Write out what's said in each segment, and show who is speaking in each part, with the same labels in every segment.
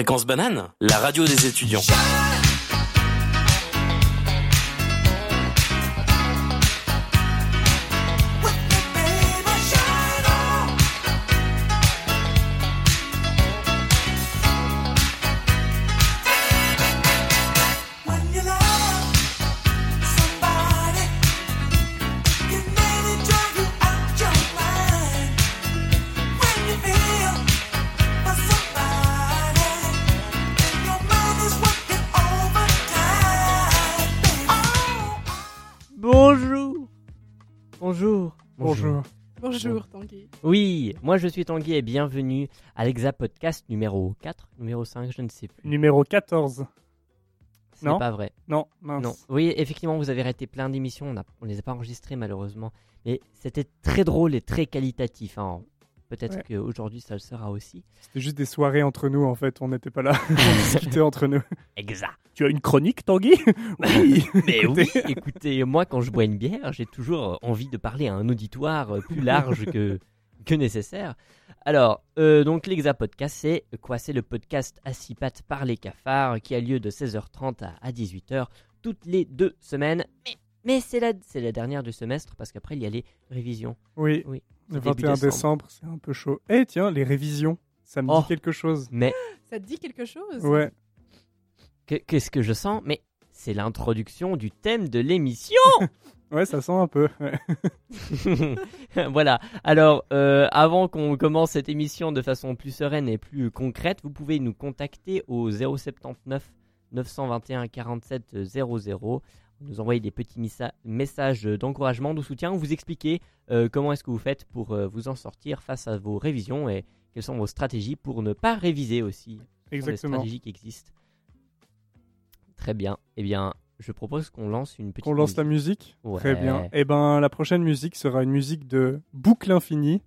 Speaker 1: Fréquence banane, la radio des étudiants.
Speaker 2: Oui, moi je suis Tanguy et bienvenue à l'Exa Podcast numéro 4, numéro 5, je ne sais plus.
Speaker 3: Numéro 14.
Speaker 2: C'est
Speaker 3: non.
Speaker 2: pas vrai.
Speaker 3: Non, mince.
Speaker 2: Non. Oui, effectivement, vous avez arrêté plein d'émissions, on, on les a pas enregistrées malheureusement, mais c'était très drôle et très qualitatif. hein. Peut-être
Speaker 3: Ouais.
Speaker 2: qu'aujourd'hui ça le sera aussi.
Speaker 3: C'était juste des soirées entre nous en fait, on n'était pas là. on discutait entre nous.
Speaker 2: Exact.
Speaker 3: Tu as une chronique, Tanguy? Oui.
Speaker 2: Mais oui, écoutez, moi quand je bois une bière, j'ai toujours envie de parler à un auditoire plus large que, que nécessaire. Alors, euh, donc l'Exa Podcast, c'est quoi? C'est le podcast à six pattes par les cafards qui a lieu de 16h30 à, à 18h toutes les deux semaines. Mais, mais c'est la, c'est la dernière du semestre parce qu'après il y a les révisions.
Speaker 3: Oui,
Speaker 2: Oui,
Speaker 3: le
Speaker 2: c'est début
Speaker 3: 21
Speaker 2: décembre.
Speaker 3: décembre, c'est un peu chaud. Eh tiens, les révisions, ça me
Speaker 2: Oh.
Speaker 3: dit quelque chose.
Speaker 2: Mais
Speaker 4: Ça te dit quelque chose?
Speaker 3: Ouais.
Speaker 2: que- qu'est-ce que je sens? Mais c'est l'introduction du thème de l'émission
Speaker 3: Ouais, ça sent un peu. ouais.
Speaker 2: voilà. Alors, euh, avant qu'on commence cette émission de façon plus sereine et plus concrète, vous pouvez nous contacter au 079 921 47 00. Nous envoyer des petits messages d'encouragement, de soutien, vous expliquer euh, comment est-ce que vous faites pour euh, vous en sortir face à vos révisions et quelles sont vos stratégies pour ne pas réviser aussi.
Speaker 3: Exactement.
Speaker 2: stratégies qui existent. Très bien. Eh bien, je propose qu'on lance une petite.
Speaker 3: Qu'on lance la musique
Speaker 2: Ouais.
Speaker 3: Très bien. Eh ben, la prochaine musique sera une musique de Boucle Infinie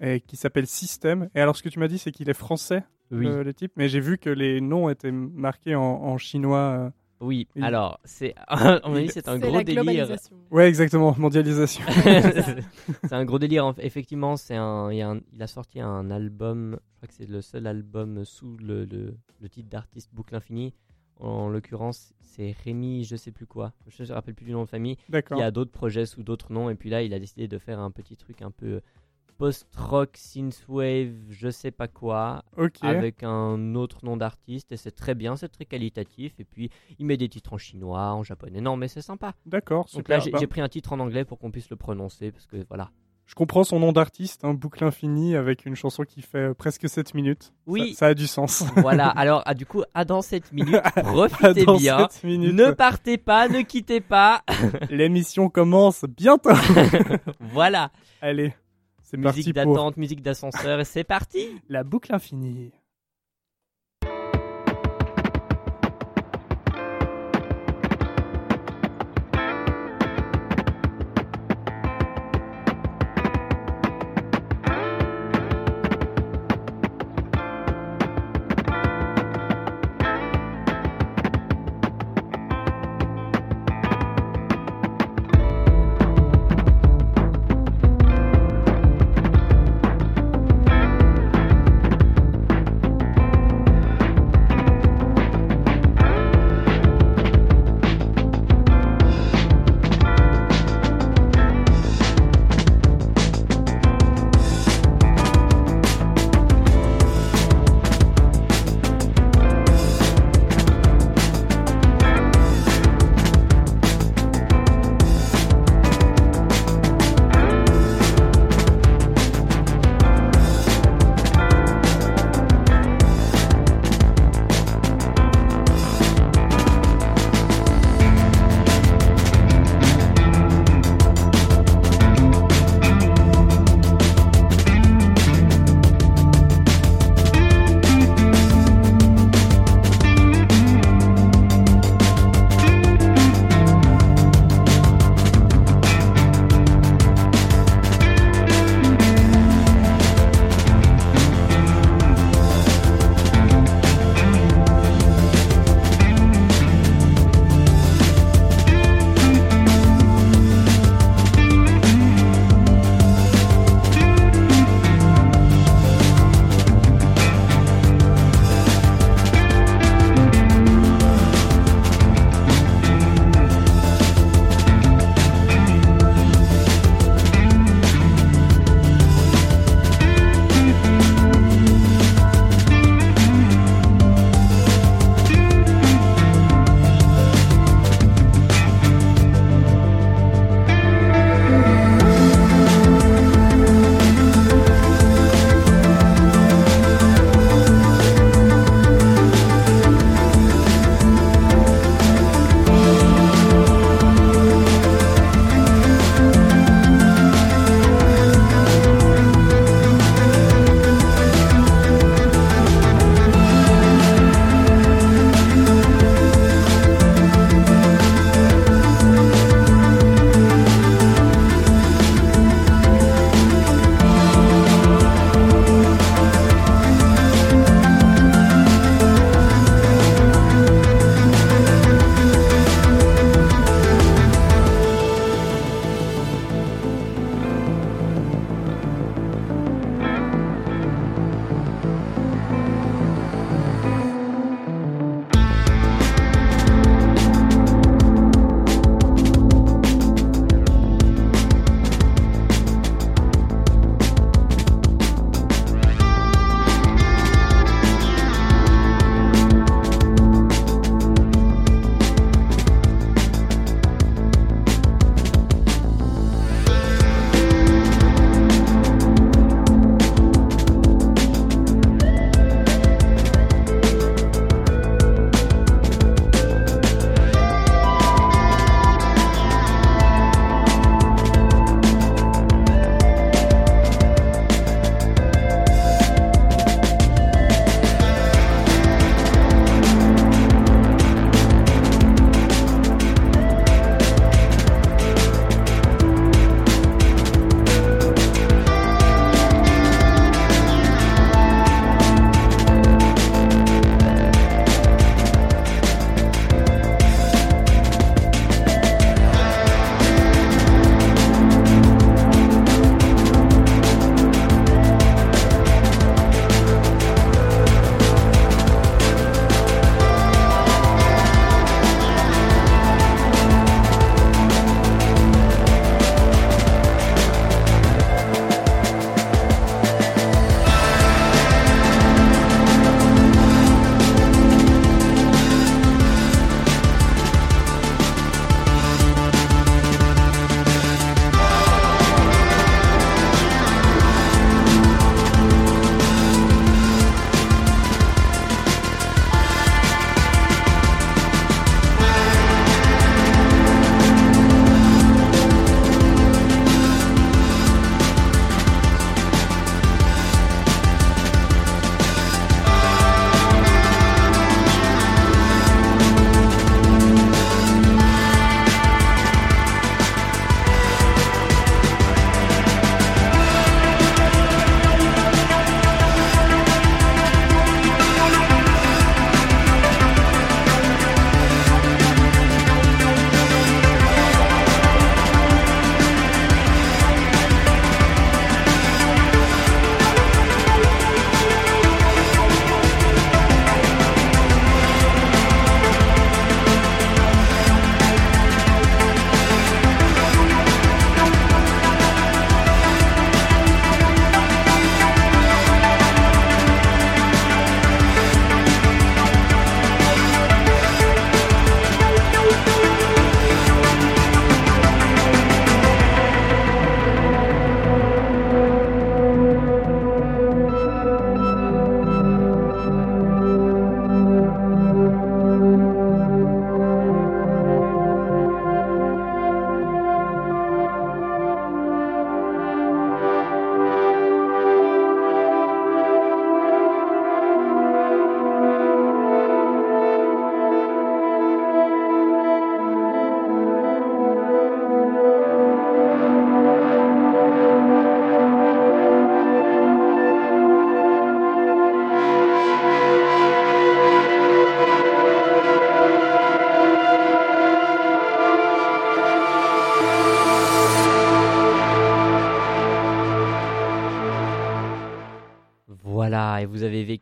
Speaker 3: et qui s'appelle Système. Et alors, ce que tu m'as dit, c'est qu'il est français,
Speaker 2: Oui.
Speaker 3: le, le type, mais j'ai vu que les noms étaient marqués en, en chinois. euh.
Speaker 2: Oui, alors, c'est mon avis,
Speaker 3: Il-
Speaker 2: c'est un
Speaker 4: C'est
Speaker 2: gros
Speaker 4: la
Speaker 2: délire.
Speaker 3: Ouais, exactement, mondialisation.
Speaker 2: c'est un gros délire. en- Effectivement, c'est un, il, y a un- il a sorti un album. Je crois que c'est le seul album sous le, le- le titre d'artiste Boucle Infinie. En l'occurrence, c'est Rémi, je sais plus quoi. Je ne me rappelle plus du nom de famille.
Speaker 3: D'accord.
Speaker 2: Il y a d'autres projets sous d'autres noms. Et puis là, il a décidé de faire un petit truc un peu post-rock, synthwave, je sais pas quoi, avec un autre nom d'artiste. Et c'est très bien, c'est très qualitatif. Et puis, il met des titres en chinois, en japonais. Non, mais c'est sympa.
Speaker 3: D'accord,
Speaker 2: Donc
Speaker 3: super.
Speaker 2: là, j'ai
Speaker 3: Bah,
Speaker 2: j'ai pris un titre en anglais pour qu'on puisse le prononcer. Parce que voilà.
Speaker 3: Je comprends son nom d'artiste, hein, Boucle Infinie, avec une chanson qui fait euh, presque 7 minutes.
Speaker 2: Oui.
Speaker 3: Ça, ça a du sens.
Speaker 2: Voilà, alors ah, du coup, à dans cette minute, profitez
Speaker 3: Dans
Speaker 2: bien.
Speaker 3: 7 minutes,
Speaker 2: Ne partez pas, ne quittez pas.
Speaker 3: l'émission commence bientôt.
Speaker 2: voilà,
Speaker 3: Allez, c'est parti
Speaker 2: musique
Speaker 3: pour
Speaker 2: d'attente, musique d'ascenseur, et c'est parti.
Speaker 3: la boucle infinie.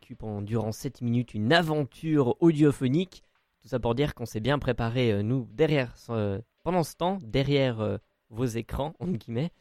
Speaker 2: Vécu pendant, durant 7 minutes une aventure audiophonique. Tout ça pour dire qu'on s'est bien préparé, euh, nous, derrière, pendant ce temps, derrière euh, vos écrans, entre guillemets.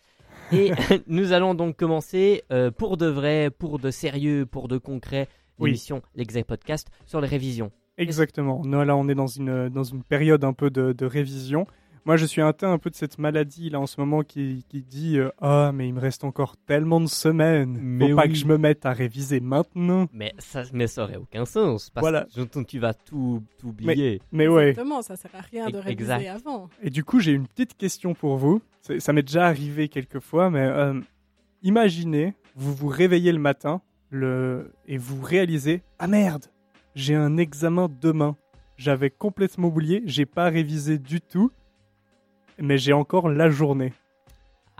Speaker 2: Et nous allons donc commencer euh, pour de vrai, pour de sérieux, pour de concret,
Speaker 3: Oui.
Speaker 2: l'émission, l'exact podcast, sur les révisions.
Speaker 3: Exactement. Nous, là, on est dans une, dans une période un peu de, de révision. Moi, je suis atteint un peu de cette maladie là en ce moment qui, qui dit euh, Ah, mais il me reste encore tellement de semaines.
Speaker 2: Mais
Speaker 3: Faut pas
Speaker 2: oui.
Speaker 3: que je me mette à réviser maintenant.
Speaker 2: Mais ça, mais ça aurait aucun sens, parce
Speaker 3: Voilà.
Speaker 2: que tu- vas tout, tout oublier.
Speaker 3: Mais ouais.
Speaker 4: Exactement, ça sert à rien de réviser
Speaker 2: exact.
Speaker 4: avant.
Speaker 3: Et du coup, j'ai une petite question pour vous. Ça m'est déjà arrivé quelques fois, mais euh, imaginez, vous vous réveillez le matin le... et vous réalisez Ah merde, j'ai un examen demain. J'avais complètement oublié, j'ai pas révisé du tout, mais j'ai encore la journée.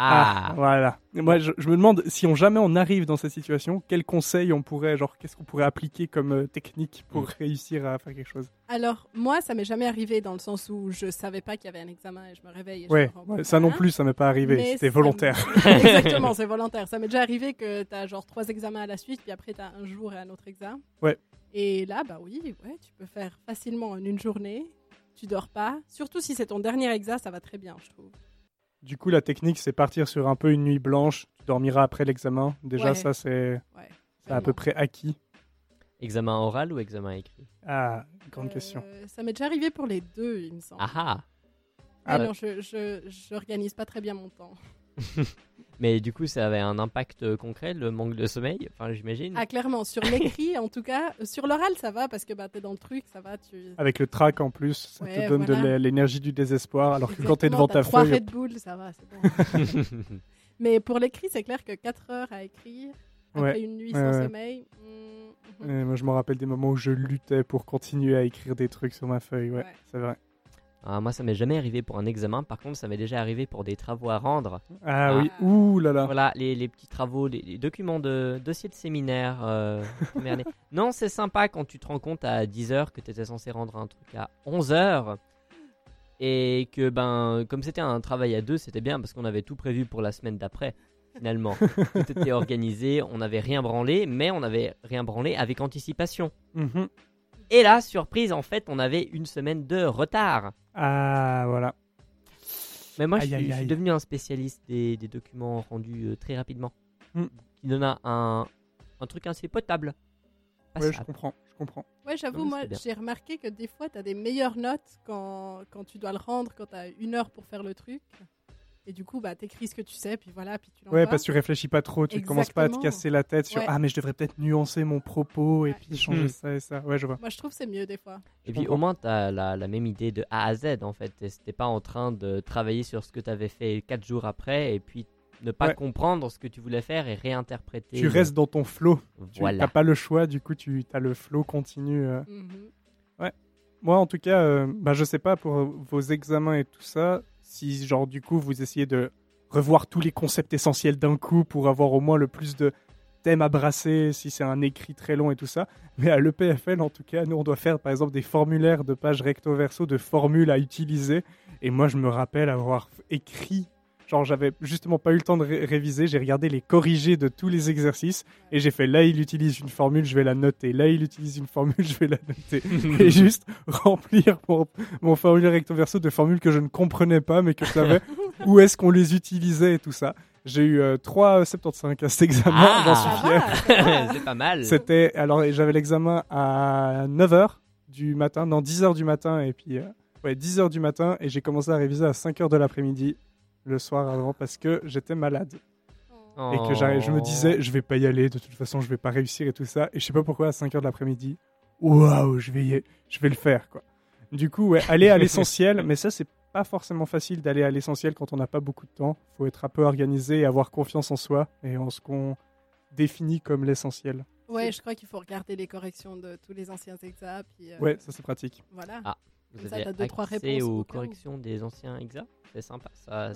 Speaker 2: Ah,
Speaker 3: voilà. Et Moi, je, je me demande si on jamais on arrive dans cette situation, quels conseils on pourrait, genre, qu'est-ce qu'on pourrait appliquer comme euh, technique pour
Speaker 2: Mm.
Speaker 3: réussir à faire quelque chose?
Speaker 4: Alors, moi, ça m'est jamais arrivé dans le sens où je savais pas qu'il y avait un examen et je me réveille et je
Speaker 3: Ouais,
Speaker 4: me
Speaker 3: ça non plus, ça m'est pas arrivé. C'était volontaire.
Speaker 4: me- Exactement, c'est volontaire. Ça m'est déjà arrivé que tu as genre trois examens à la suite, puis après tu as un jour et un autre examen.
Speaker 3: Ouais.
Speaker 4: Et là, bah oui, ouais, tu peux faire facilement en une journée. Tu dors pas. Surtout si c'est ton dernier examen, ça va très bien, je trouve.
Speaker 3: Du coup, la technique, c'est partir sur un peu une nuit blanche. Tu dormiras après l'examen. Déjà,
Speaker 4: Ouais.
Speaker 3: ça, c'est
Speaker 4: Ouais,
Speaker 3: à peu près acquis.
Speaker 2: examen oral ou examen écrit?
Speaker 3: Ah, grande
Speaker 4: Euh,
Speaker 3: question.
Speaker 4: Ça m'est déjà arrivé pour les deux, il me semble.
Speaker 2: Ah ah
Speaker 3: Ah,
Speaker 4: non, je, je, j'organise pas très bien mon temps.
Speaker 2: Mais du coup, ça avait un impact euh, concret, le manque de sommeil, enfin j'imagine.
Speaker 4: Ah, clairement, sur l'écrit, en tout cas. Euh, Sur l'oral, ça va parce que bah, t'es dans le truc, ça va. Tu...
Speaker 3: Avec le track en plus, ça
Speaker 4: Ouais,
Speaker 3: te donne de
Speaker 4: voilà.
Speaker 3: l'énergie du désespoir. Alors que quand tu es
Speaker 4: Exactement,
Speaker 3: devant ta
Speaker 4: trois
Speaker 3: feuille.
Speaker 4: Red Bull, ça va, c'est bon. Mais pour l'écrit, c'est clair que 4 heures à écrire, après
Speaker 3: Ouais,
Speaker 4: une nuit sans
Speaker 3: ouais.
Speaker 4: sommeil. mm, mm.
Speaker 3: euh, moi, je me rappelle des moments où je luttais pour continuer à écrire des trucs sur ma feuille. Ouais,
Speaker 4: Ouais.
Speaker 3: c'est vrai.
Speaker 2: Ah, moi, ça m'est jamais arrivé pour un examen. Par contre, ça m'est déjà arrivé pour des travaux à rendre.
Speaker 3: Ah,
Speaker 2: Ah.
Speaker 3: oui, ouh là là.
Speaker 2: Voilà, les, les petits travaux, les, les documents de dossiers de séminaire. euh, année. non, c'est sympa quand tu te rends compte à 10h que tu étais censé rendre un truc à 11h. Et que, ben, comme c'était un travail à deux, c'était bien parce qu'on avait tout prévu pour la semaine d'après. Finalement, tout était organisé, on n'avait rien branlé, mais on avait rien branlé avec anticipation.
Speaker 3: Mhm.
Speaker 2: Et là, surprise, en fait, on avait une semaine de retard.
Speaker 3: Ah, voilà.
Speaker 2: Mais moi,
Speaker 3: Aïe,
Speaker 2: je, suis,
Speaker 3: aïe,
Speaker 2: je suis
Speaker 3: aïe.
Speaker 2: devenu un spécialiste des, des documents rendus euh, très rapidement.
Speaker 3: Mm.
Speaker 2: Qui donne un, un, un truc assez potable.
Speaker 3: Ouais, je comprends. Je comprends.
Speaker 4: Ouais, j'avoue, moi, j'ai remarqué que des fois, tu as des meilleures notes quand, quand tu dois le rendre, quand tu as une heure pour faire le truc. Et du coup, bah, t'écris ce que tu sais, puis voilà, puis tu l'envoies.
Speaker 3: Ouais, parce que tu réfléchis pas trop, tu commences pas à te
Speaker 4: Exactement.
Speaker 3: casser la tête sur
Speaker 4: Ouais.
Speaker 3: Ah, mais je devrais peut-être nuancer mon propos et
Speaker 4: Ouais.
Speaker 3: puis changer
Speaker 2: Hmm.
Speaker 3: ça et ça. Ouais, je vois.
Speaker 4: Moi, je trouve que c'est mieux des fois.
Speaker 2: Et puis
Speaker 3: comprends.
Speaker 2: au moins, tu as la, la même idée de A à Z en fait. Et C'était pas en train de travailler sur ce que tu avais fait 4 jours après et puis ne pas
Speaker 3: Ouais.
Speaker 2: comprendre ce que tu voulais faire et réinterpréter.
Speaker 3: Tu restes dans ton flow. Tu n'as pas le choix, du coup, tu as le flow continu. euh.
Speaker 4: Mhm.
Speaker 3: Moi, en tout cas, euh, bah, je sais pas pour vos examens et tout ça, si, genre, du coup, vous essayez de revoir tous les concepts essentiels d'un coup pour avoir au moins le plus de thèmes à brasser, si c'est un écrit très long et tout ça. Mais à l'EPFL, en tout cas, nous, on doit faire, par exemple, des formulaires de pages recto-verso, de formules à utiliser. Et moi, je me rappelle avoir écrit. Genre, j'avais justement pas eu le temps de ré- réviser. J'ai regardé les corrigés de tous les exercices et j'ai fait là, il utilise une formule, je vais la noter. Là, il utilise une formule, je vais la noter. et juste remplir mon, mon formulaire recto verso de formules que je ne comprenais pas, mais que je savais où est-ce qu'on les utilisait et tout ça. J'ai eu euh, 3,75 à cet examen,
Speaker 2: Ah.
Speaker 3: j'en suis fier.
Speaker 2: c'est pas mal.
Speaker 3: C'était alors j'avais l'examen à 9h du matin, non 10h du matin et puis euh, ouais 10h du matin et j'ai commencé à réviser à 5h de l'après-midi le soir avant parce que j'étais malade
Speaker 2: Oh.
Speaker 3: et que je me disais je vais pas y aller de toute façon je vais pas réussir et tout ça et je sais pas pourquoi à 5h de l'après-midi waouh je vais y- je vais le faire quoi. Du coup ouais aller à l'essentiel mais ça c'est pas forcément facile d'aller à l'essentiel quand on n'a pas beaucoup de temps. Faut être un peu organisé et avoir confiance en soi et en ce qu'on définit comme l'essentiel.
Speaker 4: Ouais, je crois qu'il faut regarder les corrections de tous les anciens examens. Puis, euh,
Speaker 3: Ouais, ça c'est pratique.
Speaker 4: Voilà.
Speaker 2: Ah. Vous
Speaker 4: ça,
Speaker 2: avez
Speaker 4: deux, trois
Speaker 2: accès
Speaker 4: réponses
Speaker 2: aux corrections des anciens examens C'est sympa ça.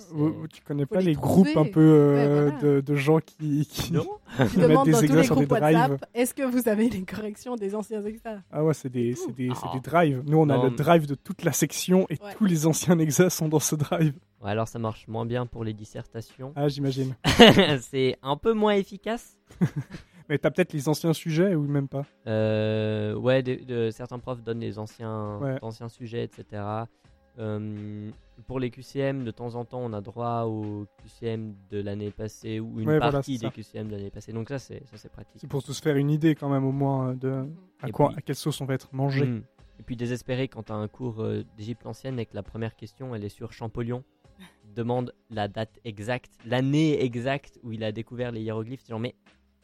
Speaker 3: tu connais
Speaker 4: Faut
Speaker 3: pas
Speaker 4: les
Speaker 3: les groupes un peu euh,
Speaker 4: Ouais, voilà.
Speaker 3: de, de gens qui, qui-
Speaker 2: Non
Speaker 4: Tu
Speaker 3: mettent
Speaker 4: demandes
Speaker 3: des
Speaker 4: dans tous les
Speaker 3: sur des
Speaker 4: groupes
Speaker 3: drives.
Speaker 4: WhatsApp, est-ce que vous avez les corrections des anciens examens
Speaker 3: Ah ouais, c'est des, c'est des, c'est
Speaker 2: Ah.
Speaker 3: des drives. Nous, on a
Speaker 2: Non,
Speaker 3: le drive de toute la section et
Speaker 4: Ouais.
Speaker 3: tous les anciens exas sont dans ce drive.
Speaker 2: Ouais, alors ça marche moins bien pour les dissertations.
Speaker 3: Ah, j'imagine.
Speaker 2: c'est un peu moins efficace.
Speaker 3: Mais t'as peut-être les anciens sujets ou même pas?
Speaker 2: Euh, ouais, de, de- certains profs donnent les anciens,
Speaker 3: Ouais.
Speaker 2: anciens sujets, etc. Euh, pour les QCM, de temps en temps, on a droit au QCM de l'année passée ou une
Speaker 3: Ouais,
Speaker 2: partie des QCM de l'année passée. Donc ça, c'est ça, c'est pratique.
Speaker 3: C'est pour se faire une idée quand même au moins euh, de à
Speaker 2: Et
Speaker 3: quoi,
Speaker 2: puis-
Speaker 3: à quelle sauce on va être mangé.
Speaker 2: Mm. Et puis désespéré quand t'as un cours d'Égypte ancienne et que la première question, elle est sur Champollion. Demande la date exacte, l'année exacte où il a découvert les hiéroglyphes. Genre, mais,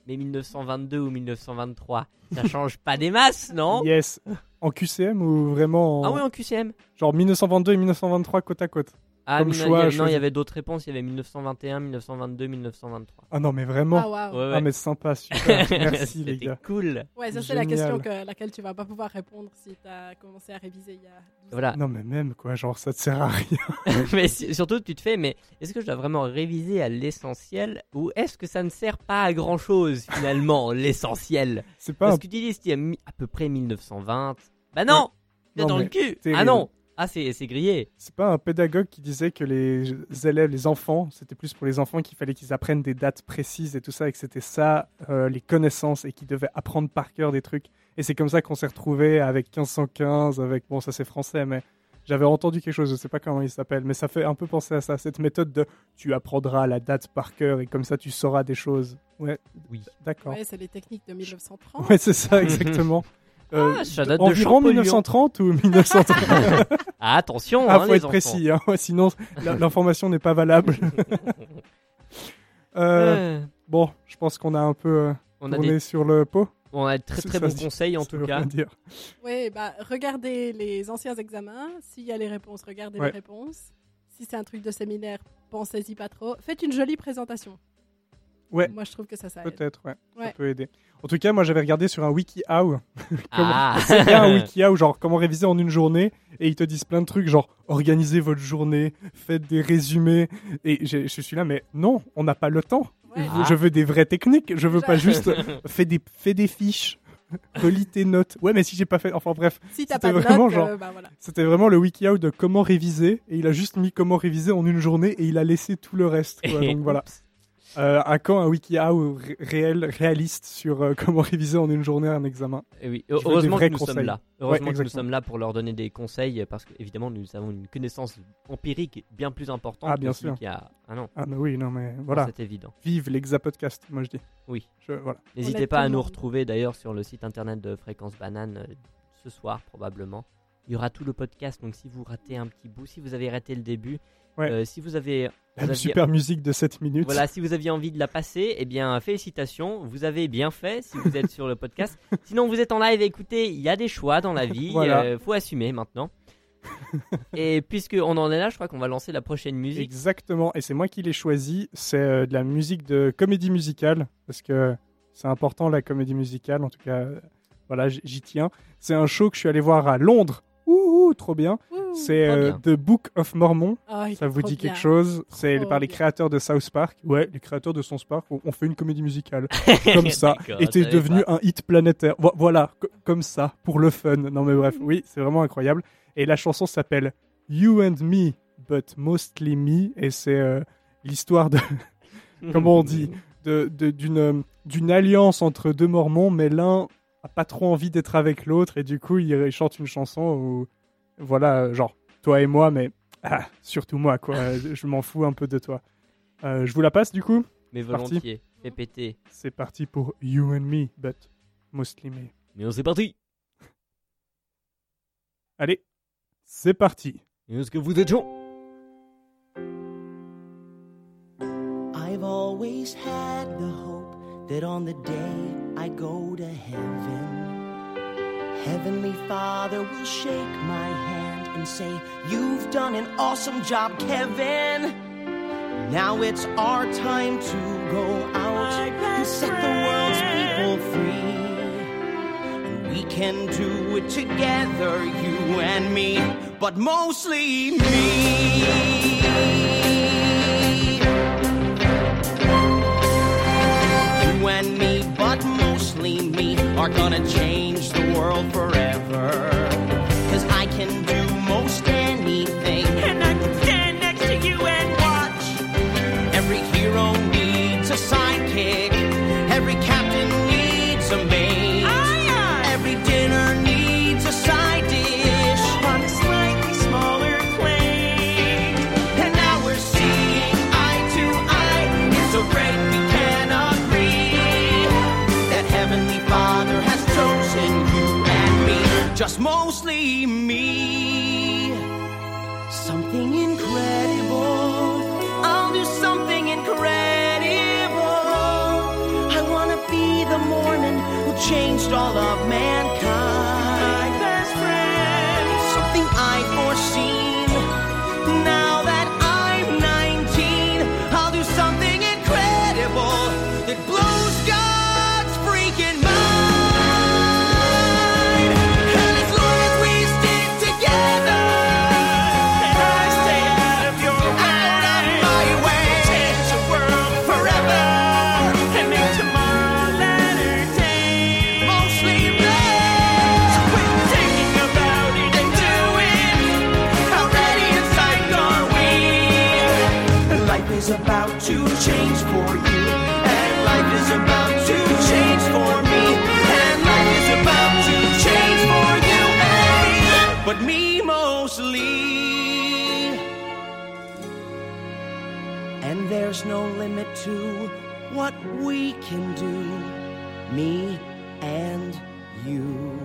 Speaker 2: mais 1922 ou 1923, ça change pas des masses, non?
Speaker 3: Yes. En QCM ou vraiment en-
Speaker 2: Ah ouais, en QCM
Speaker 3: genre 1922 et 1923 côte à côte
Speaker 2: Ah,
Speaker 3: Comme choix
Speaker 2: il y a-
Speaker 3: à
Speaker 2: non, il y avait d'autres réponses. Il y avait 1921, 1922, 1923.
Speaker 3: Ah non mais vraiment.
Speaker 4: Ah waouh.
Speaker 2: Ouais,
Speaker 3: Ah
Speaker 2: ouais.
Speaker 3: mais sympa, super. Merci les gars.
Speaker 2: cool.
Speaker 4: Ouais, ça c'est la question que, laquelle tu vas pas pouvoir répondre si t'as commencé à réviser il y a 12 ans.
Speaker 2: Voilà.
Speaker 3: Non mais même quoi, genre ça te sert à rien.
Speaker 2: mais si- surtout, tu te fais, mais est-ce que je dois vraiment réviser à l'essentiel ou est-ce que ça ne sert pas à grand chose finalement, l'essentiel?
Speaker 3: C'est pas un
Speaker 2: Parce que tu dis, c'était à, à peu près 1920. Bah non T'es
Speaker 3: Non,
Speaker 2: dans le cul
Speaker 3: terrible.
Speaker 2: Ah non Ah, c'est c'est grillé.
Speaker 3: C'est pas un pédagogue qui disait que les élèves, les enfants, c'était plus pour les enfants qu'il fallait qu'ils apprennent des dates précises et tout ça, et que c'était ça, euh, les connaissances, et qu'ils devaient apprendre par cœur des trucs. Et c'est comme ça qu'on s'est retrouvé avec 1515, avec, bon, ça c'est français, mais j'avais entendu quelque chose, je sais pas comment il s'appelle, mais ça fait un peu penser à ça, cette méthode de tu apprendras la date par cœur, et comme ça tu sauras des choses. Ouais,
Speaker 2: Oui.
Speaker 3: d'accord.
Speaker 4: Ouais, c'est les techniques de 1930.
Speaker 3: Ouais, c'est ça, exactement. Euh,
Speaker 2: Ah, ça date
Speaker 3: environ
Speaker 2: Champollion.
Speaker 3: 1930 ou 1930
Speaker 2: Ah, attention,
Speaker 3: Ah,
Speaker 2: hein,
Speaker 3: faut
Speaker 2: les
Speaker 3: être
Speaker 2: enfants.
Speaker 3: précis, hein, sinon l'information n'est pas valable. Euh,
Speaker 2: Euh,
Speaker 3: bon, je pense qu'on a un peu euh,
Speaker 2: on, a
Speaker 3: tourné
Speaker 2: des,
Speaker 3: sur le pot.
Speaker 2: on a de très très bons conseils en tout cas.
Speaker 4: Oui, bah, regardez les anciens examens. S'il y a les réponses, regardez
Speaker 3: Ouais.
Speaker 4: les réponses. Si c'est un truc de séminaire, pensez-y pas trop. Faites une jolie présentation.
Speaker 3: Ouais.
Speaker 4: Moi, je trouve que ça, ça aide.
Speaker 3: Peut-être, ouais, ça peut aider. En tout cas, moi j'avais regardé sur un WikiHow.
Speaker 2: Ah
Speaker 3: C'est bien un WikiHow, genre comment réviser en une journée. Et ils te disent plein de trucs, genre organisez votre journée, faites des résumés. Et je suis là, mais non, on n'a pas le temps.
Speaker 4: Ouais.
Speaker 3: Je- Je veux des vraies techniques. Je veux pas juste fais des, fais des fiches, relis tes notes. Ouais, mais si j'ai pas fait. Enfin bref,
Speaker 4: Si t'as
Speaker 3: C'était vraiment
Speaker 4: notes,
Speaker 3: genre-
Speaker 4: euh, bah voilà.
Speaker 3: C'était vraiment le WikiHow de comment réviser et il a juste mis comment réviser en une journée et il a laissé tout le reste. quoi. Donc voilà. Euh, à quand un WikiHow ré- réel, réaliste sur euh, comment réviser en une journée un examen
Speaker 2: Eh oui, heureusement que nous sommes là. Heureusement que nous sommes là pour leur donner des conseils parce qu'évidemment nous avons une connaissance empirique bien plus importante
Speaker 3: Ah,
Speaker 2: que
Speaker 3: bien sûr.
Speaker 2: qui a. Ah non,
Speaker 3: Ah mais oui, non mais voilà.
Speaker 2: c'est évident.
Speaker 3: Vive l'Exapodcast, moi je dis.
Speaker 2: Oui.
Speaker 3: Je, voilà.
Speaker 2: N'hésitez pas à nous retrouver d'ailleurs sur le site internet de Fréquence Banane euh, ce soir probablement. Il y aura tout le podcast, donc si vous ratez un petit bout, si vous avez raté le début,
Speaker 3: Ouais.
Speaker 2: euh, si vous avez, vous
Speaker 3: La
Speaker 2: aviez-
Speaker 3: super musique de 7 minutes.
Speaker 2: voilà, si vous aviez envie de la passer, eh bien félicitations, vous avez bien fait si vous êtes sur le podcast. Sinon vous êtes en live, écoutez, il y a des choix dans la vie,
Speaker 3: Voilà.
Speaker 2: euh, faut assumer maintenant. Et puisque on en est là, je crois qu'on va lancer la prochaine musique.
Speaker 3: Exactement. Et c'est moi qui l'ai choisi. C'est euh, de la musique de comédie musicale parce que c'est important la comédie musicale. En tout cas, voilà, j'y tiens. C'est un show que je suis allé voir à Londres. Ouh, trop bien. C'est euh. The Book of Mormon.
Speaker 4: Ah,
Speaker 3: Ça vous dit
Speaker 4: bien.
Speaker 3: quelque chose? C'est
Speaker 4: Trop
Speaker 3: par les créateurs de South Park. Ouais, les créateurs de South Park. On on fait une comédie musicale comme ça.
Speaker 2: Savais
Speaker 3: devenu
Speaker 2: pas.
Speaker 3: un hit planétaire. Vo- Voilà, co- comme ça, pour le fun. Non mais bref, oui, c'est vraiment incroyable. Et la chanson s'appelle You and Me, but mostly me. Et c'est euh, l'histoire de, comment on dit de- de- d'une euh, d'une alliance entre deux mormons, mais l'un a pas trop envie d'être avec l'autre. Et du coup, il chante une chanson où, voilà, genre, toi et moi, mais ah, surtout moi, quoi. Je m'en fous un peu de toi. Euh, je vous la passe du coup
Speaker 2: Mais volontiers, fais péter.
Speaker 3: C'est parti pour You and Me, but mostly me.
Speaker 2: Mais on c'est parti.
Speaker 3: Allez, c'est parti.
Speaker 2: Est-ce que vous êtes chaud?
Speaker 5: I've always had the hope that on the day I go to heaven, Heavenly Father will shake my hand and say, You've done an awesome job, Kevin. Now it's our time to go out and set the world's people free. And we can do it together, you and me, but mostly me. Gonna change the world forever. All of mankind. To what we can do, me and you.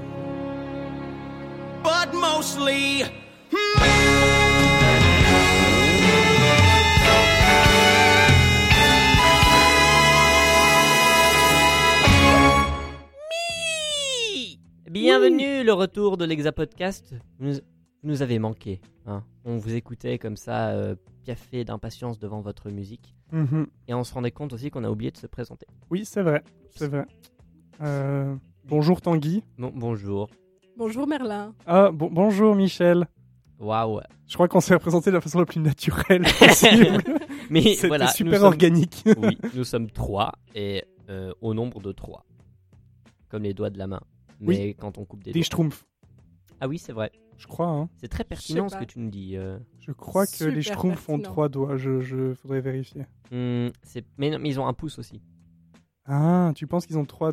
Speaker 5: But mostly
Speaker 2: Bienvenue, le retour de l'Exa Podcast. Nous, vous nous avez manqué. hein. On vous écoutait comme ça, euh, piaffé d'impatience devant votre musique.
Speaker 3: Mhm.
Speaker 2: Et on se rendait compte aussi qu'on a oublié de se présenter.
Speaker 3: Oui, c'est vrai. C'est vrai. Euh, bonjour Tanguy.
Speaker 2: Bon, bonjour.
Speaker 4: Bonjour Merlin.
Speaker 3: Ah, bon- bonjour Michel.
Speaker 2: Waouh.
Speaker 3: Je crois qu'on s'est représenté de la façon la plus naturelle possible.
Speaker 2: Mais
Speaker 3: C'était
Speaker 2: voilà,
Speaker 3: super
Speaker 2: sommes-
Speaker 3: organique.
Speaker 2: oui, nous sommes trois et euh, au nombre de trois. Comme les doigts de la main. Mais quand on coupe des
Speaker 3: Des
Speaker 2: doigts.
Speaker 3: schtroumpfs,
Speaker 2: Ah oui, c'est vrai.
Speaker 3: Je crois. hein.
Speaker 2: C'est très pertinent ce que tu nous dis. euh.
Speaker 3: Je crois que
Speaker 4: Super
Speaker 3: les schtroumpfs ont
Speaker 4: pertinent.
Speaker 3: trois doigts. Je, je faudrait vérifier.
Speaker 2: Hmm, c'est- mais non, mais ils ont un pouce aussi.
Speaker 3: Ah, tu penses qu'ils ont trois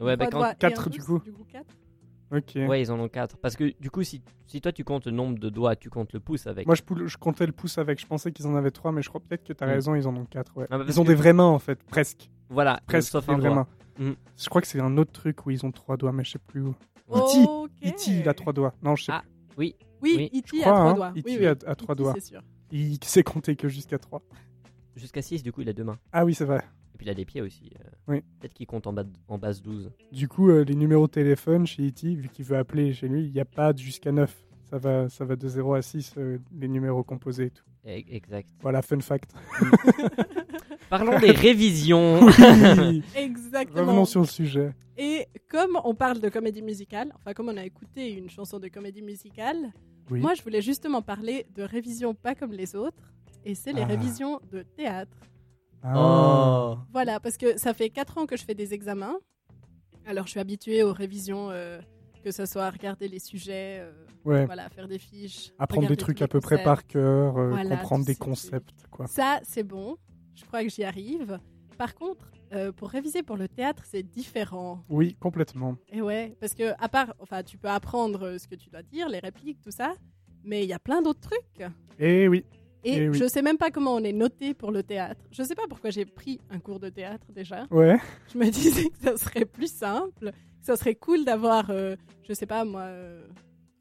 Speaker 2: Ouais, bah
Speaker 4: Trois
Speaker 2: quand...
Speaker 4: doigts et
Speaker 3: quatre,
Speaker 4: un
Speaker 3: du
Speaker 4: pouce,
Speaker 3: coup.
Speaker 4: Du coup, quatre.
Speaker 3: Ok.
Speaker 2: Ouais, ils en ont quatre. Parce que du coup, si, si toi tu comptes le nombre de doigts, tu comptes le pouce avec.
Speaker 3: Moi, je, poule- je comptais le pouce avec. Je pensais qu'ils en avaient trois, mais je crois peut-être que tu as
Speaker 2: Mm.
Speaker 3: raison, ils en ont quatre. Ouais.
Speaker 2: Ah bah parce
Speaker 3: ils ont
Speaker 2: que-
Speaker 3: des vraies mains en fait, presque.
Speaker 2: Voilà,
Speaker 3: Presque
Speaker 2: sauf
Speaker 3: des
Speaker 2: un
Speaker 3: vraies
Speaker 2: doigt.
Speaker 3: mains.
Speaker 2: Mhm.
Speaker 3: Je crois que c'est un autre truc où ils ont trois doigts, mais je sais plus où. E.T.
Speaker 4: Ok.
Speaker 3: E.T. il a trois doigts. Non, je sais
Speaker 2: Ah.
Speaker 3: plus.
Speaker 2: Oui,
Speaker 4: Oui,
Speaker 2: Oui.
Speaker 4: E.T.
Speaker 3: Crois,
Speaker 4: trois
Speaker 3: hein,
Speaker 4: doigts.
Speaker 3: E.T.
Speaker 4: Oui,
Speaker 3: a trois
Speaker 4: E.T.,
Speaker 3: doigts.
Speaker 4: C'est sûr.
Speaker 3: Il sait compter que jusqu'à trois.
Speaker 2: jusqu'à 6, du coup, il a deux mains.
Speaker 3: Ah oui, c'est vrai.
Speaker 2: Et puis il a des pieds aussi. euh.
Speaker 3: Oui.
Speaker 2: Peut-être qu'il compte en, bas en base 12.
Speaker 3: Du coup, euh, les numéros de téléphone chez E.T., vu qu'il veut appeler chez lui, il n'y a pas de jusqu'à 9. Ça va, ça va de 0 à 6, euh, les numéros composés et tout.
Speaker 2: E- Exact.
Speaker 3: Voilà, fun fact.
Speaker 2: Parlons des révisions.
Speaker 3: Oui.
Speaker 4: Exactement.
Speaker 3: Revenons sur le sujet.
Speaker 4: Et comme on parle de comédie musicale, enfin comme on a écouté une chanson de comédie musicale,
Speaker 3: Oui.
Speaker 4: moi je voulais justement parler de révisions pas comme les autres, et c'est les
Speaker 3: Ah.
Speaker 4: révisions de théâtre.
Speaker 3: Ah.
Speaker 2: Oh.
Speaker 4: Voilà, parce que ça fait 4 ans que je fais des examens. Alors je suis habituée aux révisions, euh, que ce soit regarder les sujets, euh,
Speaker 3: Ouais.
Speaker 4: voilà, faire des fiches.
Speaker 3: Apprendre des trucs à peu près par cœur, euh,
Speaker 4: Voilà,
Speaker 3: comprendre des
Speaker 4: trucs.
Speaker 3: concepts, quoi.
Speaker 4: Ça, c'est bon. Je crois que j'y arrive. Par contre, euh, pour réviser pour le théâtre, c'est différent.
Speaker 3: Oui, complètement.
Speaker 4: Et ouais, parce que à part, enfin, tu peux apprendre ce que tu dois dire, les répliques, tout ça, mais il y a plein d'autres trucs.
Speaker 3: Et oui,
Speaker 4: Et
Speaker 3: Eh oui.
Speaker 4: je sais même pas comment on est noté pour le théâtre. Je sais pas pourquoi j'ai pris un cours de théâtre déjà.
Speaker 3: ouais.
Speaker 4: Je me disais que ça serait plus simple, ça serait cool d'avoir, euh, je sais pas moi, euh,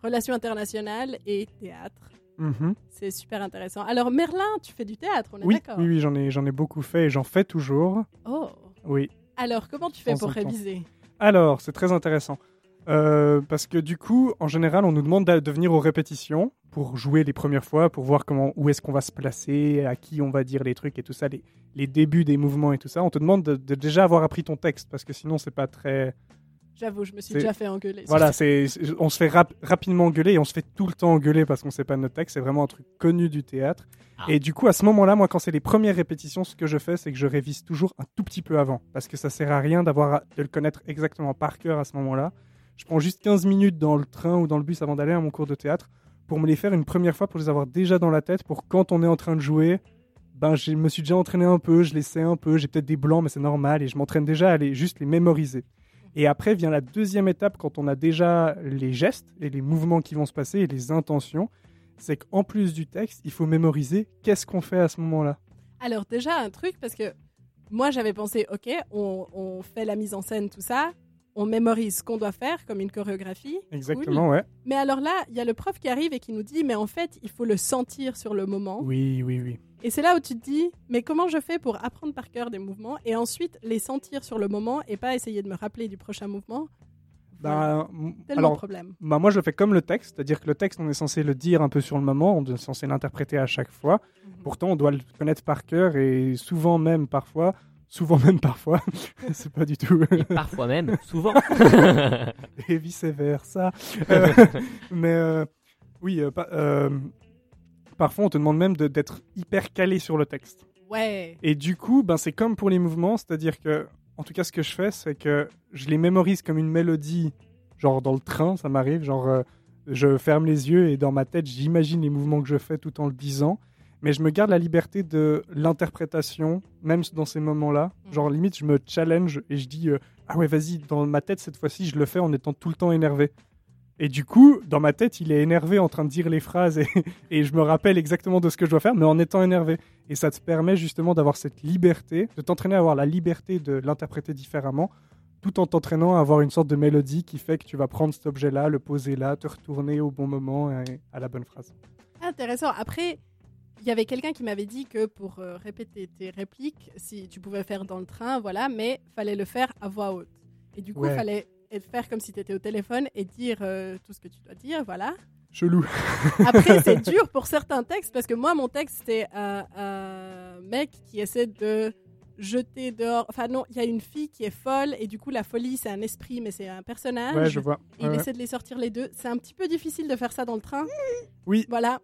Speaker 4: relations internationales et théâtre.
Speaker 3: Mhm.
Speaker 4: C'est super intéressant. Alors Merlin, tu fais du théâtre, on est
Speaker 3: Oui,
Speaker 4: d'accord
Speaker 3: oui, oui, j'en ai, j'en ai beaucoup fait et j'en fais toujours.
Speaker 4: Oh.
Speaker 3: Oui.
Speaker 4: Alors comment tu fais pour
Speaker 3: temps.
Speaker 4: réviser?
Speaker 3: Alors, c'est très intéressant. Euh, parce que du coup, en général, on nous demande de venir aux répétitions pour jouer les premières fois, pour voir comment, où est-ce qu'on va se placer, à qui on va dire les trucs et tout ça, les, les débuts des mouvements et tout ça. On te demande de, de déjà avoir appris ton texte parce que sinon, c'est pas très.
Speaker 4: J'avoue, je me suis déjà fait engueuler.
Speaker 3: Voilà, c'est, on se fait rap- rapidement engueuler et on se fait tout le temps engueuler parce qu'on sait pas notre texte. C'est vraiment un truc connu du théâtre.
Speaker 2: Ah.
Speaker 3: Et du coup, à ce moment-là, moi, quand c'est les premières répétitions, ce que je fais, c'est que je révise toujours un tout petit peu avant parce que ça sert à rien d'avoir à- de le connaître exactement par cœur à ce moment-là. Je prends juste 15 minutes dans le train ou dans le bus avant d'aller à mon cours de théâtre pour me les faire une première fois, pour les avoir déjà dans la tête, pour quand on est en train de jouer, ben, je me suis déjà entraîné un peu, je les sais un peu, j'ai peut-être des blancs, mais c'est normal, et je m'entraîne déjà à les, juste les mémoriser. Et après vient la deuxième étape quand on a déjà les gestes et les mouvements qui vont se passer et les intentions. C'est qu'en plus du texte, il faut mémoriser qu'est-ce qu'on fait à ce moment-là.
Speaker 4: Alors déjà un truc parce que moi j'avais pensé ok on, on fait la mise en scène tout ça on mémorise ce qu'on doit faire comme une chorégraphie.
Speaker 3: Exactement, ouais.
Speaker 4: Mais alors là, il y a le prof qui arrive et qui nous dit, mais en fait, il faut le sentir sur le moment.
Speaker 3: Oui, oui, oui.
Speaker 4: Et c'est là où tu te dis, mais comment je fais pour apprendre par cœur des mouvements et ensuite les sentir sur le moment et pas essayer de me rappeler du prochain mouvement?
Speaker 3: Bah,
Speaker 4: Tellement
Speaker 3: alors,
Speaker 4: de problème.
Speaker 3: bah, moi, je le fais comme le texte, c'est-à-dire que le texte, on est censé le dire un peu sur le moment, on est censé l'interpréter à chaque fois. Pourtant, on doit le connaître par cœur et souvent même parfois, souvent même parfois, c'est pas du tout,
Speaker 2: Et parfois même, souvent.
Speaker 3: et vice versa. Euh, mais euh, oui, euh, pa- parfois on te demande même de- d'être hyper calé sur le texte.
Speaker 4: Ouais.
Speaker 3: Et du coup, ben, c'est comme pour les mouvements, c'est-à-dire que, en tout cas, ce que je fais, c'est que je les mémorise comme une mélodie, genre dans le train, ça m'arrive, genre je ferme les yeux et dans ma tête, j'imagine les mouvements que je fais tout en le disant, mais je me garde la liberté de l'interprétation, même dans ces moments-là.
Speaker 4: Mhm.
Speaker 3: Genre, limite, je me challenge et je dis, euh, ah ouais, vas-y, dans ma tête, cette fois-ci, je le fais en étant tout le temps énervé. Et du coup, dans ma tête, il est énervé en train de dire les phrases et, et je me rappelle exactement de ce que je dois faire, mais en étant énervé. Et ça te permet justement d'avoir cette liberté, de t'entraîner à avoir la liberté de l'interpréter différemment, tout en t'entraînant à avoir une sorte de mélodie qui fait que tu vas prendre cet objet-là, le poser là, te retourner au bon moment et à la bonne phrase.
Speaker 4: Intéressant. Après, il y avait quelqu'un qui m'avait dit que pour euh, répéter tes répliques, si tu pouvais faire dans le train, voilà, mais fallait le faire à voix haute. Et du coup, il
Speaker 3: Ouais.
Speaker 4: fallait faire comme si tu étais au téléphone et dire euh, tout ce que tu dois dire, voilà.
Speaker 3: Chelou.
Speaker 4: Après, c'est dur pour certains textes parce que moi, mon texte, c'était un, un mec qui essaie de jeter dehors. Enfin, non, il y a une fille qui est folle et du coup, la folie, c'est un esprit, mais c'est un personnage.
Speaker 3: Ouais, je vois.
Speaker 4: Et il
Speaker 3: Ouais.
Speaker 4: essaie de les sortir les deux. C'est un petit peu difficile de faire ça dans le train.
Speaker 3: Oui.
Speaker 4: Voilà.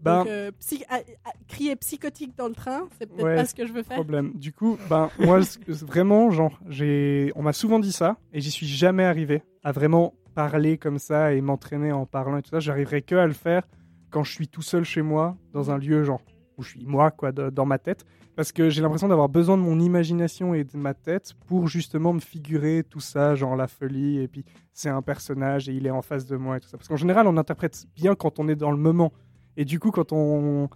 Speaker 3: Ben,
Speaker 4: Donc, euh, psy- à- à- crier psychotique dans le train, c'est peut-être
Speaker 3: Ouais,
Speaker 4: pas ce que je veux faire.
Speaker 3: problème. Du coup, ben moi vraiment genre j'ai on m'a souvent dit ça et j'y suis jamais arrivé à vraiment parler comme ça et m'entraîner en parlant et tout ça, j'arriverai que à le faire quand je suis tout seul chez moi dans un lieu genre où je suis moi quoi de- dans ma tête parce que j'ai l'impression d'avoir besoin de mon imagination et de ma tête pour justement me figurer tout ça genre la folie et puis c'est un personnage et il est en face de moi et tout ça parce qu'en général on interprète bien quand on est dans le moment et du coup quand on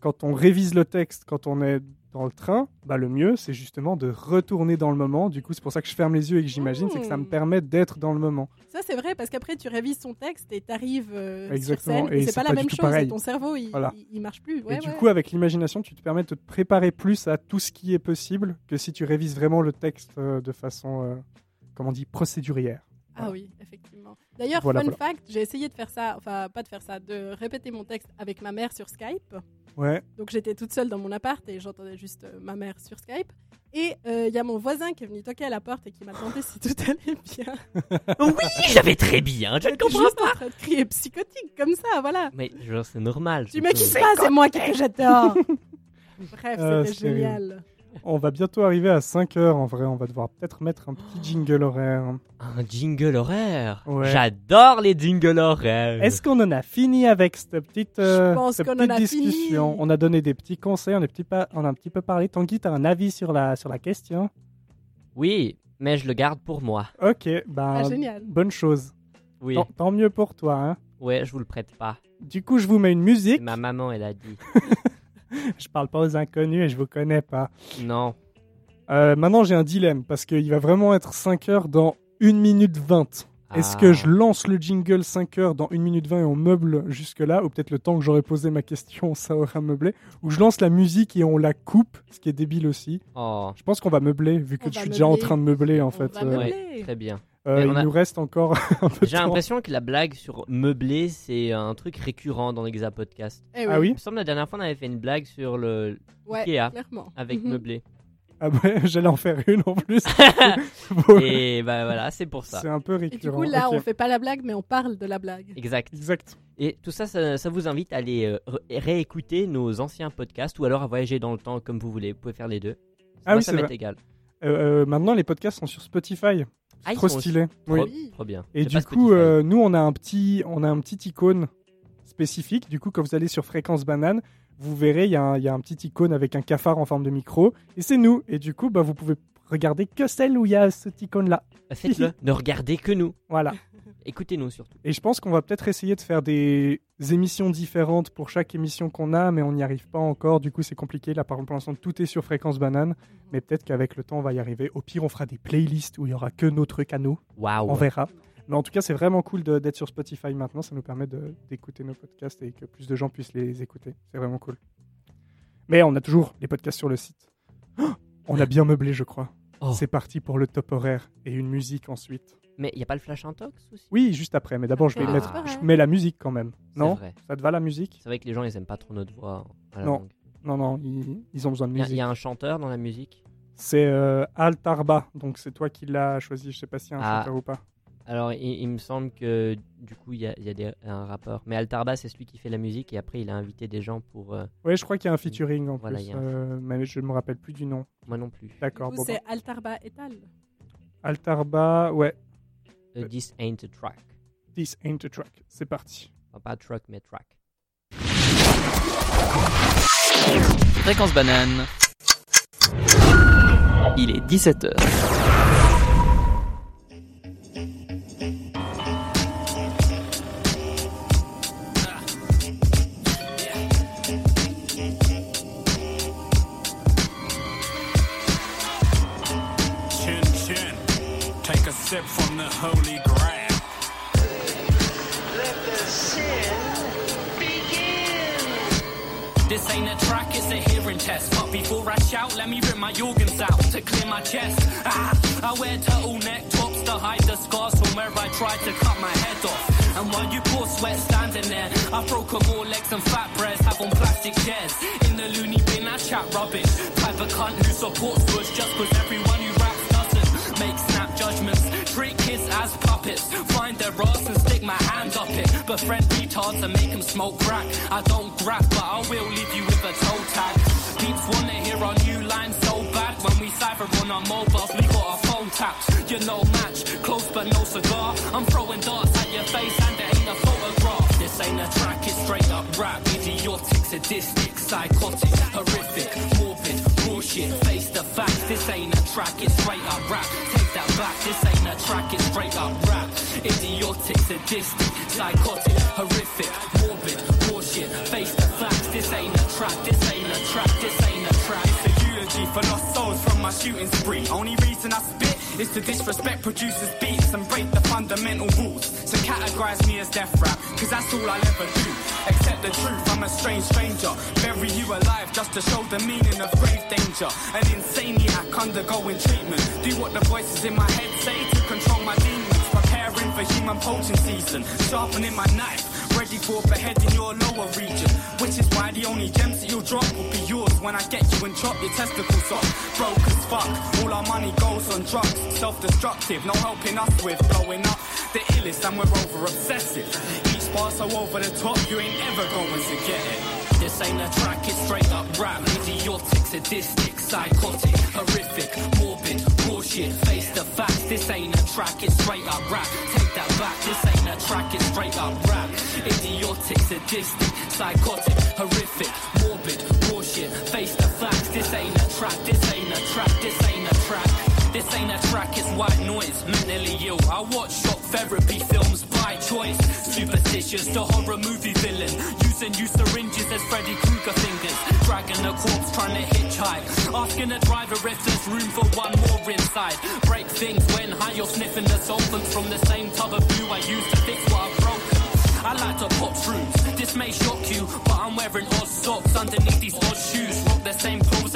Speaker 3: quand on révise le texte, quand on est dans le train, bah le mieux, c'est justement de retourner dans le moment. Du coup, c'est pour ça que je ferme les yeux et que j'imagine, c'est que ça me
Speaker 4: Mmh.
Speaker 3: permet d'être dans le moment.
Speaker 4: Ça, c'est vrai parce qu'après, tu révises ton texte et t'arrives euh, sur
Speaker 3: Exactement,
Speaker 4: scène
Speaker 3: et
Speaker 4: et c'est pas la même chose.
Speaker 3: pareil.
Speaker 4: ton cerveau, il,
Speaker 3: Voilà.
Speaker 4: il, il marche plus. Ouais,
Speaker 3: et du
Speaker 4: ouais.
Speaker 3: coup, avec l'imagination, tu te permets de te préparer plus à tout ce qui est possible que si tu révises vraiment le texte euh, de façon, euh, comment on dit, procédurière.
Speaker 4: Ah oui, effectivement. D'ailleurs,
Speaker 3: Voilà,
Speaker 4: fun
Speaker 3: voilà.
Speaker 4: fact, j'ai essayé de faire ça, enfin pas de faire ça, de répéter mon texte avec ma mère sur Skype.
Speaker 3: Ouais,
Speaker 4: Donc j'étais toute seule dans mon appart et j'entendais juste euh, ma mère sur Skype. Et euh, il y a mon voisin qui est venu toquer à la porte et qui m'a demandé si tout allait bien.
Speaker 2: oui, j'avais très bien, je ne comprends
Speaker 4: juste
Speaker 2: pas.
Speaker 4: en train de crier psychotique comme ça, voilà.
Speaker 2: Mais genre, c'est normal.
Speaker 4: Tu
Speaker 2: je
Speaker 4: mets qui passe, c'est moi qui dehors. Bref,
Speaker 3: Ah,
Speaker 4: c'était génial.
Speaker 3: On va bientôt arriver à 5 heures en vrai. On va devoir peut-être mettre un petit jingle horaire.
Speaker 2: Un jingle horaire?
Speaker 3: Ouais.
Speaker 2: J'adore les jingles horaires.
Speaker 3: Est-ce qu'on en a fini avec cette petite, euh, cette petite
Speaker 4: a
Speaker 3: discussion? On a donné des petits conseils, on, petit pas- on a un petit peu parlé. Tanguy, tu as un avis sur la, sur la question?
Speaker 2: Oui, mais je le garde pour moi.
Speaker 3: Ok, bah,
Speaker 4: Ah, génial.
Speaker 3: bonne chose.
Speaker 2: Oui.
Speaker 3: Tant, tant mieux pour toi. Hein.
Speaker 2: Ouais, je vous le prête pas.
Speaker 3: Du coup, je vous mets une musique.
Speaker 2: Ma maman, elle a dit.
Speaker 3: Je parle pas aux inconnus et je vous connais pas.
Speaker 2: Non.
Speaker 3: Euh, maintenant, j'ai un dilemme parce qu'il va vraiment être 5 heures dans 1 minute 20. Est-ce
Speaker 2: Ah.
Speaker 3: que je lance le jingle 5 heures dans 1 minute 20 et on meuble jusque-là Ou peut-être le temps que j'aurais posé ma question, ça aura meublé Ou je lance la musique et on la coupe, ce qui est débile aussi.
Speaker 2: Oh,
Speaker 3: Je pense qu'on va meubler, vu que
Speaker 4: On
Speaker 3: je suis déjà en train de meubler en
Speaker 4: On
Speaker 3: fait.
Speaker 4: va
Speaker 3: Euh,
Speaker 4: meubler.
Speaker 2: ouais, très bien.
Speaker 3: Euh, il
Speaker 2: a-
Speaker 3: nous reste encore un peu de
Speaker 2: J'ai l'impression que la blague sur meubler, c'est un truc récurrent dans l'Exa Podcast.
Speaker 4: Eh
Speaker 3: Ah oui
Speaker 2: Il me semble la dernière fois, on avait fait une blague sur le
Speaker 4: Ouais,
Speaker 2: Ikea.
Speaker 4: clairement.
Speaker 2: avec
Speaker 4: Mhm.
Speaker 2: meubler.
Speaker 3: Ah ouais, j'allais en faire une en plus. Bon,
Speaker 2: Et bah voilà, c'est pour ça.
Speaker 3: C'est un peu
Speaker 4: Et du
Speaker 3: récurrent.
Speaker 4: coup, là, on fait pas la blague, mais on parle de la blague.
Speaker 2: Exact.
Speaker 3: Exact.
Speaker 2: Et tout ça, ça, ça vous invite à aller euh, ré- réécouter nos anciens podcasts ou alors à voyager dans le temps comme vous voulez. Vous pouvez faire les deux.
Speaker 3: Ah
Speaker 2: Moi,
Speaker 3: oui,
Speaker 2: ça
Speaker 3: c'est
Speaker 2: m'est
Speaker 3: vrai.
Speaker 2: égal.
Speaker 3: Euh, euh, maintenant, les podcasts sont sur Spotify.
Speaker 2: Ah,
Speaker 3: Trop stylé. Oui.
Speaker 2: Trop bien.
Speaker 3: Et du coup, euh, nous, on a un petit, on a un petit icône spécifique. Du coup, quand vous allez sur Fréquence Banane, vous verrez, il y, a un- il y a un petit icône avec un cafard en forme de micro. Et c'est nous. Et du coup, bah, vous pouvez regarder que celle où il y a cet icône-là.
Speaker 2: Faites-le. ne regardez que nous.
Speaker 3: Voilà.
Speaker 2: Écoutez-nous surtout.
Speaker 3: Et je pense qu'on va peut-être essayer de faire des émissions différentes pour chaque émission qu'on a, mais on n'y arrive pas encore. Du coup, c'est compliqué. Là, par exemple, pour l'instant, tout est sur fréquence banane. Mais peut-être qu'avec le temps, on va y arriver. Au pire, on fera des playlists où il y aura que nos trucs à nous.
Speaker 2: Waouh.
Speaker 3: On verra. Mais en tout cas, c'est vraiment cool de- d'être sur Spotify maintenant. Ça nous permet d'écouter nos podcasts et que plus de gens puissent les écouter. C'est vraiment cool. Mais on a toujours les podcasts sur le site. Oh, on a bien meublé, je crois.
Speaker 2: Oh.
Speaker 3: C'est parti pour le top horaire et une musique ensuite.
Speaker 2: Mais il n'y a pas le flash intox aussi?
Speaker 3: Oui, juste après. Mais d'abord, je vais
Speaker 2: Ah.
Speaker 3: mettre. Je mets la musique quand même. Non?
Speaker 2: vrai.
Speaker 3: Ça te va la musique?
Speaker 2: C'est vrai que les gens, ils aiment pas trop notre voix à la
Speaker 3: Non. Non, non, ils, ils ont besoin de
Speaker 2: Il y, a- il
Speaker 3: musique.
Speaker 2: y a un chanteur dans la musique?
Speaker 3: C'est euh, Altarba, donc c'est toi qui l'as choisi. Je sais pas s'il y a un
Speaker 2: Ah.
Speaker 3: chanteur ou pas.
Speaker 2: Alors, il, il me semble que du coup, il y a, il y a des- un rappeur. Mais Altarba, c'est celui qui fait la musique et après, il a invité des gens pour. euh,
Speaker 3: Oui, je crois qu'il y a un featuring en
Speaker 2: Voilà,
Speaker 3: plus,
Speaker 2: il y a un
Speaker 3: euh, mais je me rappelle plus du nom.
Speaker 2: Moi non plus.
Speaker 3: D'accord. Bon,
Speaker 4: c'est Altarba Etal.
Speaker 3: Altarba, ouais.
Speaker 2: Euh, This ain't a track.
Speaker 3: This ain't a track. C'est parti.
Speaker 2: Enfin, pas track, mais track.
Speaker 6: Fréquence banane. Il est 17h.
Speaker 7: Take a sip from the holy grail.
Speaker 8: Let the sin begin.
Speaker 9: This ain't a track, it's a hearing test. But before I shout, let me rip my organs out to clear my chest. Ah, I wear turtleneck tops to hide the scars from where I tried to cut my head off. And while you pour sweat standing there, I've broken more legs than fat breasts have on plastic chairs. In the loony bin, I chat rubbish. Type of cunt who supports Bush just cause everyone who raps doesn't make snap judgments. Treat kids as puppets. Find their ass and stick my hand up it. Befriend retards and make them smoke crack. I don't grab, but I will leave you with a toe tag. Peeps wanna hear our new line so bad. When we cipher on our mobiles, we got our phone taps. You're no match, close but no cigar. I'm throwing darts at your face and there ain't a photograph. This ain't a track, it's straight up rap. Idiotic, sadistic, psychotic, horrific, morbid, bullshit. This ain't a track, it's straight up rap. Take that back, this ain't a track, it's straight up rap. Idiotic, sadistic, psychotic, horrific, morbid, bullshit. Face the facts, this ain't a track, this ain't a track, this ain't a track.
Speaker 7: It's a eulogy for lost souls from my shooting spree. Only reason I spit is to disrespect producers' beats and break the fundamental rules. So categorize me as death rap, cause that's all I'll ever do. Accept the truth, I'm a strange stranger. Bury you alive just to show the meaning of grave danger. An insaniac undergoing treatment. Do what the voices in my head say to control my demons. Preparing for human poaching season. Sharpening my knife. Ready for beheading your lower region. Which is why the only gems that you'll drop will be yours when I get you and chop your testicles off. Broke as fuck. All our money goes on drugs. Self-destructive. No helping us with blowing up. The illest and we're over obsessive. Each bar so over the top, you ain't ever going to get it.
Speaker 9: This ain't a track, it's straight up rap. Idiotic, sadistic, psychotic, horrific, morbid, bullshit. Face the facts, this ain't a track, it's straight up rap. Take that back, this ain't a track, it's straight up rap. Idiotic, sadistic, psychotic, horrific, morbid, bullshit. Face the facts, this ain't a track, this ain't a track, this ain't a track. This ain't a track, it's white noise, mentally ill. I watch shock therapy films by choice. Superstitious, the horror movie villain. Using you syringes as Freddy Krueger fingers. Dragging a corpse, trying to hitchhike. Asking a driver if there's room for one more inside. Break things when high, you're sniffing the solvents from the same tub of glue I used to fix what I've broken. I like to pop shrooms. This may shock you, but I'm wearing odd socks underneath these odd shoes.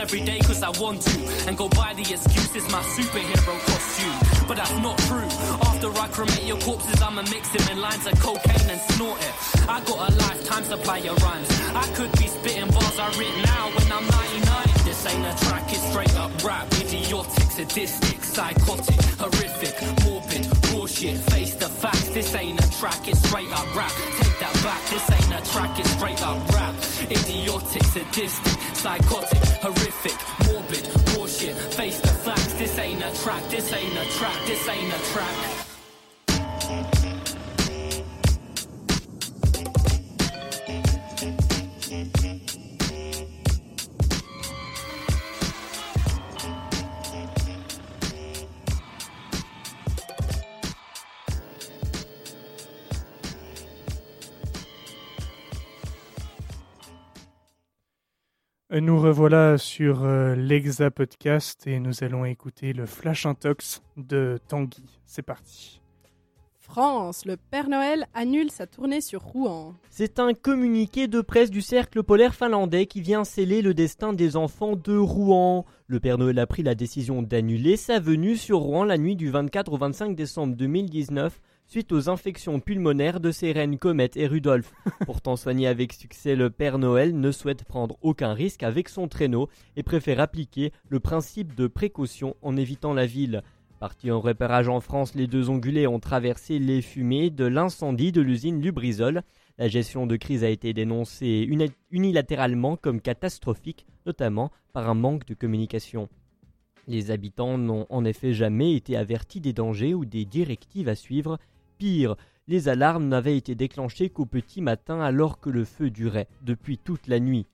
Speaker 9: Every day cause I want to. And go buy the excuses, my superhero costume. But that's not true. After I cremate your corpses, I'ma mix them in lines of cocaine and snort it. I got a lifetime supply of rhymes. I could be spitting bars I written now when I'm 99. This ain't a track, it's straight up rap. Idiotic, sadistic, psychotic, horrific, morbid, bullshit. Face the facts, this ain't a track, it's straight up rap. Take that back, this ain't a track, it's straight up rap. Idiotic, sadistic, psychotic, horrific, track, this ain't a track, this ain't a track.
Speaker 3: Nous revoilà sur euh, l'Exa Podcast et nous allons écouter le Flash Intox de Tanguy. C'est parti.
Speaker 4: France, le Père Noël annule sa tournée sur Rouen.
Speaker 2: C'est un communiqué de presse du cercle polaire finlandais qui vient sceller le destin des enfants de Rouen. Le Père Noël a pris la décision d'annuler sa venue sur Rouen la nuit du 24 au 25 décembre 2019 suite aux infections pulmonaires de ses reines Comet et Rudolph. Pourtant soigné avec succès, le Père Noël ne souhaite prendre aucun risque avec son traîneau et préfère appliquer le principe de précaution en évitant la ville. Partis en repérage en France, les deux ongulés ont traversé les fumées de l'incendie de l'usine Lubrizol. La gestion de crise a été dénoncée uni- unilatéralement comme catastrophique, notamment par un manque de communication. Les habitants n'ont en effet jamais été avertis des dangers ou des directives à suivre. Pire, les alarmes n'avaient été déclenchées qu'au petit matin alors que le feu durait depuis toute la nuit.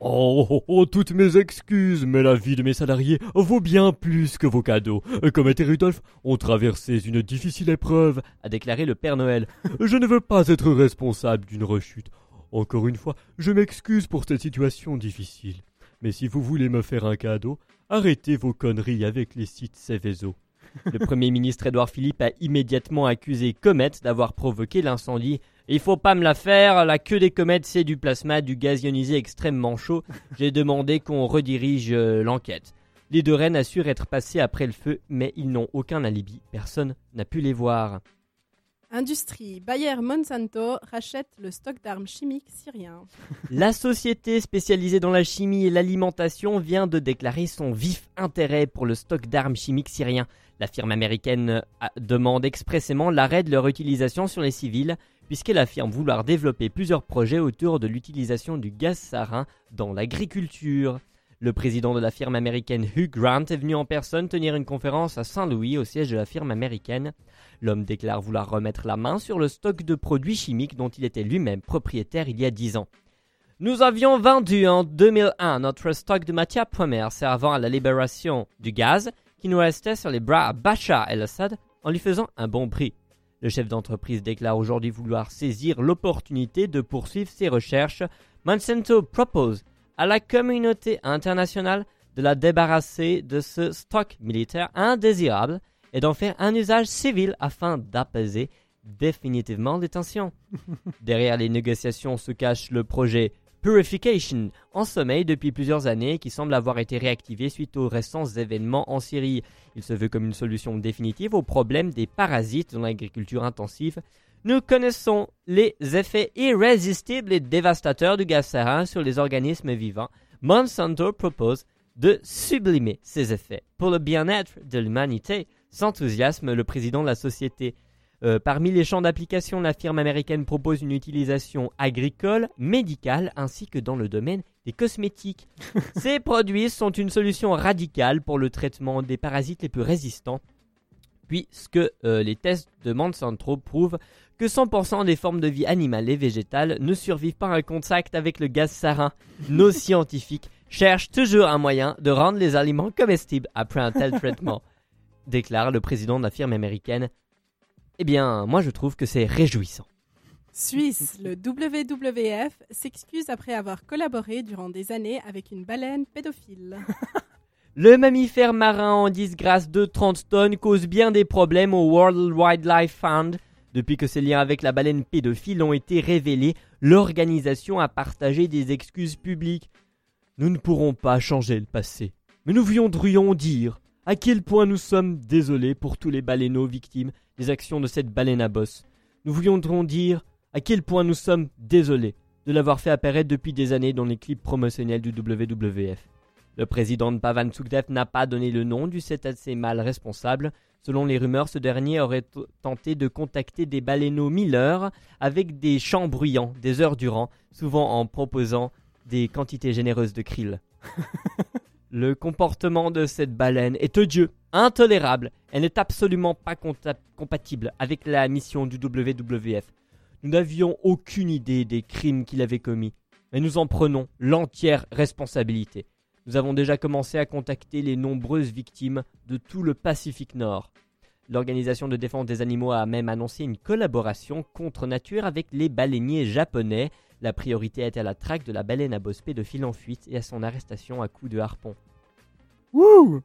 Speaker 10: Oh, oh, oh, toutes mes excuses, mais la vie de mes salariés vaut bien plus que vos cadeaux. Comet et Rudolph ont traversé une difficile épreuve,
Speaker 2: a déclaré le Père Noël.
Speaker 10: Je ne veux pas être responsable d'une rechute. Encore une fois, je m'excuse pour cette situation difficile. Mais si vous voulez me faire un cadeau, arrêtez vos conneries avec les sites Céveso.
Speaker 2: Le Premier ministre Édouard Philippe a immédiatement accusé Comet d'avoir provoqué l'incendie. Il faut pas me la faire, la queue des comètes c'est du plasma, du gaz ionisé extrêmement chaud. J'ai demandé qu'on redirige euh, l'enquête. Les deux reines assurent être passées après le feu, mais ils n'ont aucun alibi. Personne n'a pu les voir.
Speaker 4: Industrie, Bayer Monsanto rachète le stock d'armes chimiques syrien.
Speaker 2: La société spécialisée dans la chimie et l'alimentation vient de déclarer son vif intérêt pour le stock d'armes chimiques syrien. La firme américaine demande expressément l'arrêt de leur utilisation sur les civils, puisqu'elle affirme vouloir développer plusieurs projets autour de l'utilisation du gaz sarin dans l'agriculture. Le président de la firme américaine Hugh Grant est venu en personne tenir une conférence à Saint-Louis au siège de la firme américaine. L'homme déclare vouloir remettre la main sur le stock de produits chimiques dont il était lui-même propriétaire il y a 10 ans. Nous avions vendu en 2001 notre stock de matières premières servant à la libération du gaz qui nous restait sur les bras à Bachar el-Assad en lui faisant un bon prix. Le chef d'entreprise déclare aujourd'hui vouloir saisir l'opportunité de poursuivre ses recherches. Monsanto propose à la communauté internationale de la débarrasser de ce stock militaire indésirable et d'en faire un usage civil afin d'apaiser définitivement les tensions. Derrière les négociations se cache le projet Purification, en sommeil depuis plusieurs années, qui semble avoir été réactivé suite aux récents événements en Syrie. Il se veut comme une solution définitive au problème des parasites dans l'agriculture intensive. Nous connaissons les effets irrésistibles et dévastateurs du gaz sarin sur les organismes vivants. Monsanto propose de sublimer ces effets pour le bien-être de l'humanité. S'enthousiasme le président de la société. Euh, parmi les champs d'application, la firme américaine propose une utilisation agricole, médicale, ainsi que dans le domaine des cosmétiques. Ces produits sont une solution radicale pour le traitement des parasites les plus résistants, puisque euh, les tests de Monsanto prouvent que 100% des formes de vie animale et végétale ne survivent pas à un contact avec le gaz sarin. Nos scientifiques cherchent toujours un moyen de rendre les aliments comestibles après un tel traitement, déclare le président de la firme américaine. Eh bien, moi je trouve que c'est réjouissant.
Speaker 4: Suisse, le WWF s'excuse après avoir collaboré durant des années avec une baleine pédophile.
Speaker 2: Le mammifère marin en disgrâce de 30 tonnes cause bien des problèmes au World Wildlife Fund. Depuis que ses liens avec la baleine pédophile ont été révélés, l'organisation a partagé des excuses publiques. Nous ne pourrons pas changer le passé, mais nous voudrions dire à quel point nous sommes désolés pour tous les baleineaux victimes des actions de cette baleine à bosse. Nous voudrions dire à quel point nous sommes désolés de l'avoir fait apparaître depuis des années dans les clips promotionnels du WWF. Le président de Pavan Sukhdev n'a pas donné le nom du cétacé mâle responsable. Selon les rumeurs, ce dernier aurait tenté de contacter des baleineaux Miller avec des chants bruyants des heures durant, souvent en proposant des quantités généreuses de krill. Le comportement de cette baleine est odieux, intolérable. Elle n'est absolument pas compatible avec la mission du WWF. Nous n'avions aucune idée des crimes qu'il avait commis, mais nous en prenons l'entière responsabilité. Nous avons déjà commencé à contacter les nombreuses victimes de tout le Pacifique Nord. L'organisation de défense des animaux a même annoncé une collaboration contre nature avec les baleiniers japonais.
Speaker 11: La priorité est à la traque de la baleine à bosse pédophile en fuite et à son arrestation à coups de harpon.
Speaker 3: Wouh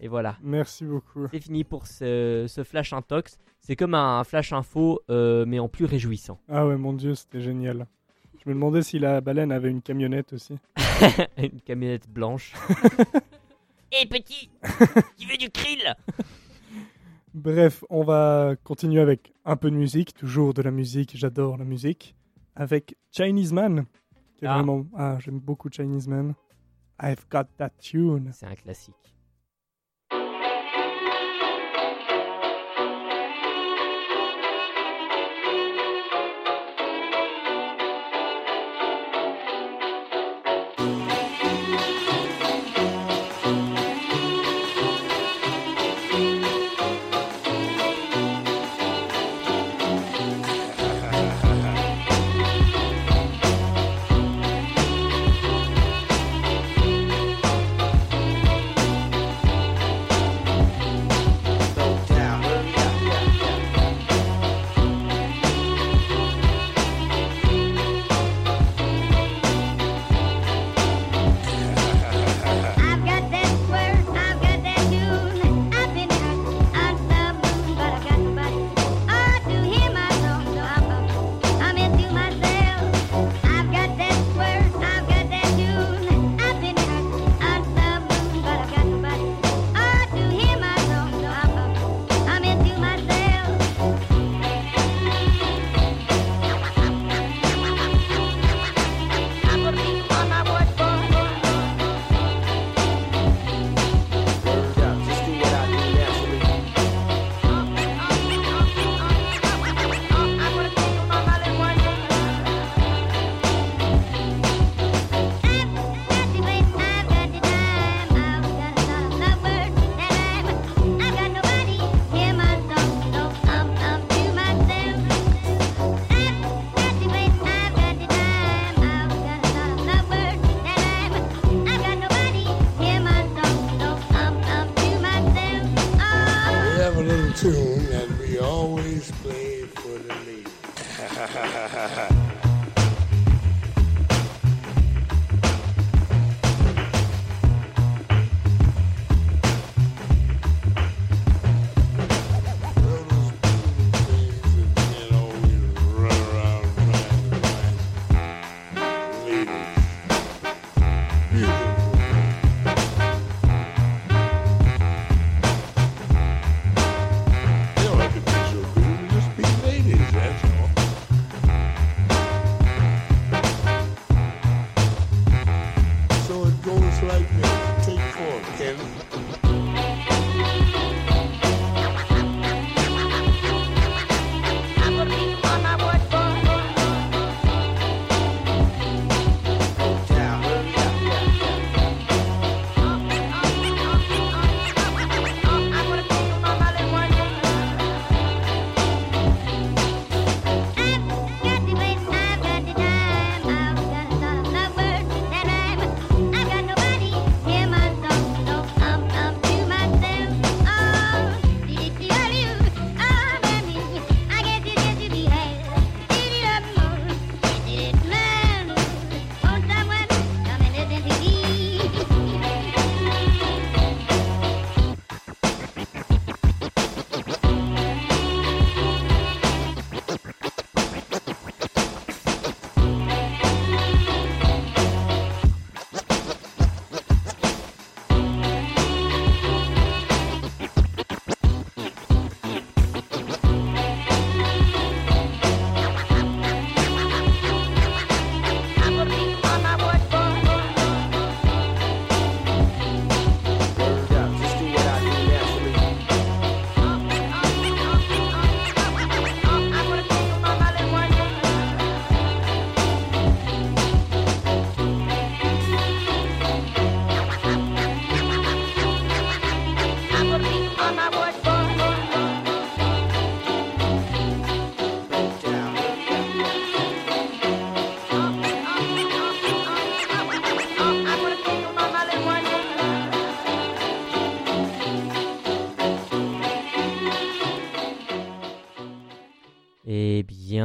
Speaker 11: Et voilà.
Speaker 3: Merci beaucoup.
Speaker 11: C'est fini pour ce, ce flash intox. C'est comme un flash info, euh, mais en plus réjouissant.
Speaker 3: Ah ouais, mon dieu, c'était génial. Je me demandais si la baleine avait une camionnette aussi.
Speaker 11: Une camionnette blanche. Hé petit Tu veux du krill?
Speaker 3: Bref, on va continuer avec un peu de musique, toujours de la musique, j'adore la musique, avec Chinese Man. Qui est
Speaker 11: Ah.
Speaker 3: vraiment... Ah, j'aime beaucoup Chinese Man. I've got that tune.
Speaker 11: C'est un classique.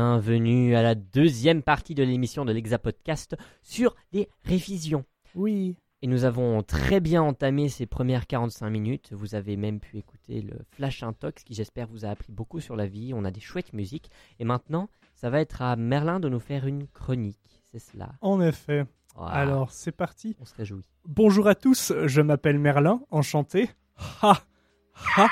Speaker 2: Bienvenue à la deuxième partie de l'émission de l'Exa Podcast sur les révisions.
Speaker 3: Oui.
Speaker 2: Et nous avons très bien entamé ces premières 45 minutes. Vous avez même pu écouter le Flash Intox qui j'espère vous a appris beaucoup sur la vie. On a des chouettes musiques. Et maintenant, ça va être à Merlin de nous faire une chronique. C'est cela.
Speaker 3: En effet. Alors, c'est parti.
Speaker 2: On se réjouit.
Speaker 3: Bonjour à tous, je m'appelle Merlin, enchanté. Ha Ha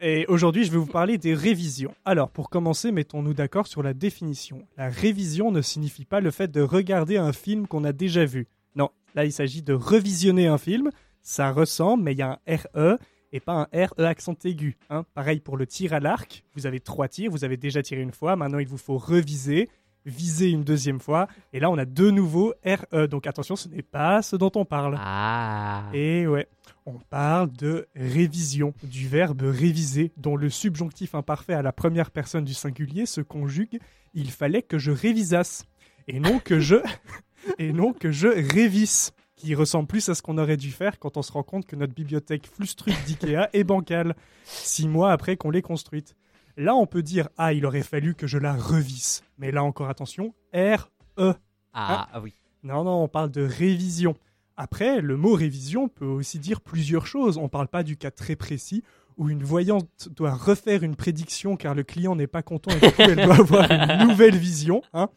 Speaker 3: Et aujourd'hui, je vais vous parler des révisions. Alors, pour commencer, mettons-nous d'accord sur la définition. La révision ne signifie pas le fait de regarder un film qu'on a déjà vu. Non, là, il s'agit de revisionner un film. Ça ressemble, mais il y a un RE et pas un RE accent aigu. hein. Pareil pour le tir à l'arc. Vous avez trois tirs, vous avez déjà tiré une fois. Maintenant, il vous faut reviser, viser une deuxième fois. Et là, on a de nouveau RE. Donc attention, ce n'est pas ce dont on parle.
Speaker 2: Ah
Speaker 3: Et ouais, on parle de révision, du verbe réviser, dont le subjonctif imparfait à la première personne du singulier se conjugue il fallait que je révisasse. Et non que je. et non que je révisse. Qui ressemble plus à ce qu'on aurait dû faire quand on se rend compte que notre bibliothèque Flustruc d'IKEA est bancale, six mois après qu'on l'ait construite. Là, on peut dire Ah, il aurait fallu que je la revisse. Mais là encore, attention, R-E.
Speaker 2: Ah, ah oui.
Speaker 3: Non, non, on parle de révision. Après, le mot révision peut aussi dire plusieurs choses. On ne parle pas du cas très précis où une voyante doit refaire une prédiction car le client n'est pas content et du coup elle doit avoir une nouvelle vision. hein.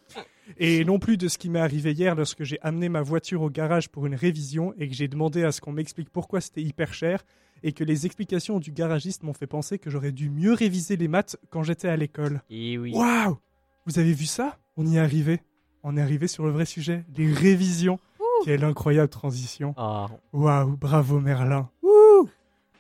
Speaker 3: Et non plus de ce qui m'est arrivé hier lorsque j'ai amené ma voiture au garage pour une révision et que j'ai demandé à ce qu'on m'explique pourquoi c'était hyper cher et que les explications du garagiste m'ont fait penser que j'aurais dû mieux réviser les maths quand j'étais à l'école.
Speaker 2: Et oui.
Speaker 3: Waouh Vous avez vu ça? On y est arrivé. On est arrivé sur le vrai sujet, les révisions. Quelle incroyable transition.
Speaker 2: Ah,
Speaker 3: Waouh, bravo Merlin. Ouh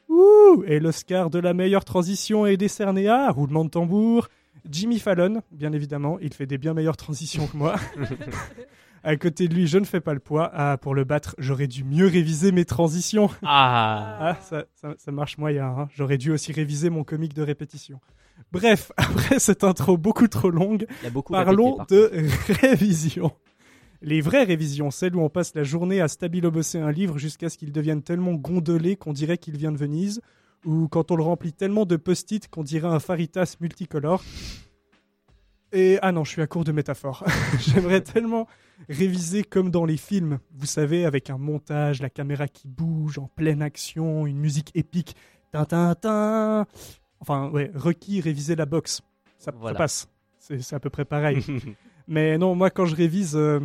Speaker 3: Ouh Et l'Oscar de la meilleure transition est décerné à, roulement de tambour, Jimmy Fallon, bien évidemment. Il fait des bien meilleures transitions que moi. à côté de lui, je ne fais pas le poids. Ah, pour le battre, j'aurais dû mieux réviser mes transitions.
Speaker 2: ah.
Speaker 3: Ah, ça, ça, ça marche moyen. hein. J'aurais dû aussi réviser mon comique de répétition. Bref, après cette intro beaucoup trop longue,
Speaker 2: beaucoup
Speaker 3: parlons
Speaker 2: répété,
Speaker 3: de révision. Les vraies révisions, celles où on passe la journée à stabilo-bosser un livre jusqu'à ce qu'il devienne tellement gondolé qu'on dirait qu'il vient de Venise, ou quand on le remplit tellement de post-it qu'on dirait un faritas multicolore. Et ah non, je suis à court de métaphores. J'aimerais tellement réviser comme dans les films, vous savez, avec un montage, la caméra qui bouge en pleine action, une musique épique, tin tin tin. Enfin, ouais, requis réviser la boxe, ça, passe. C'est c'est à peu près pareil. Mais non, moi quand je révise, euh,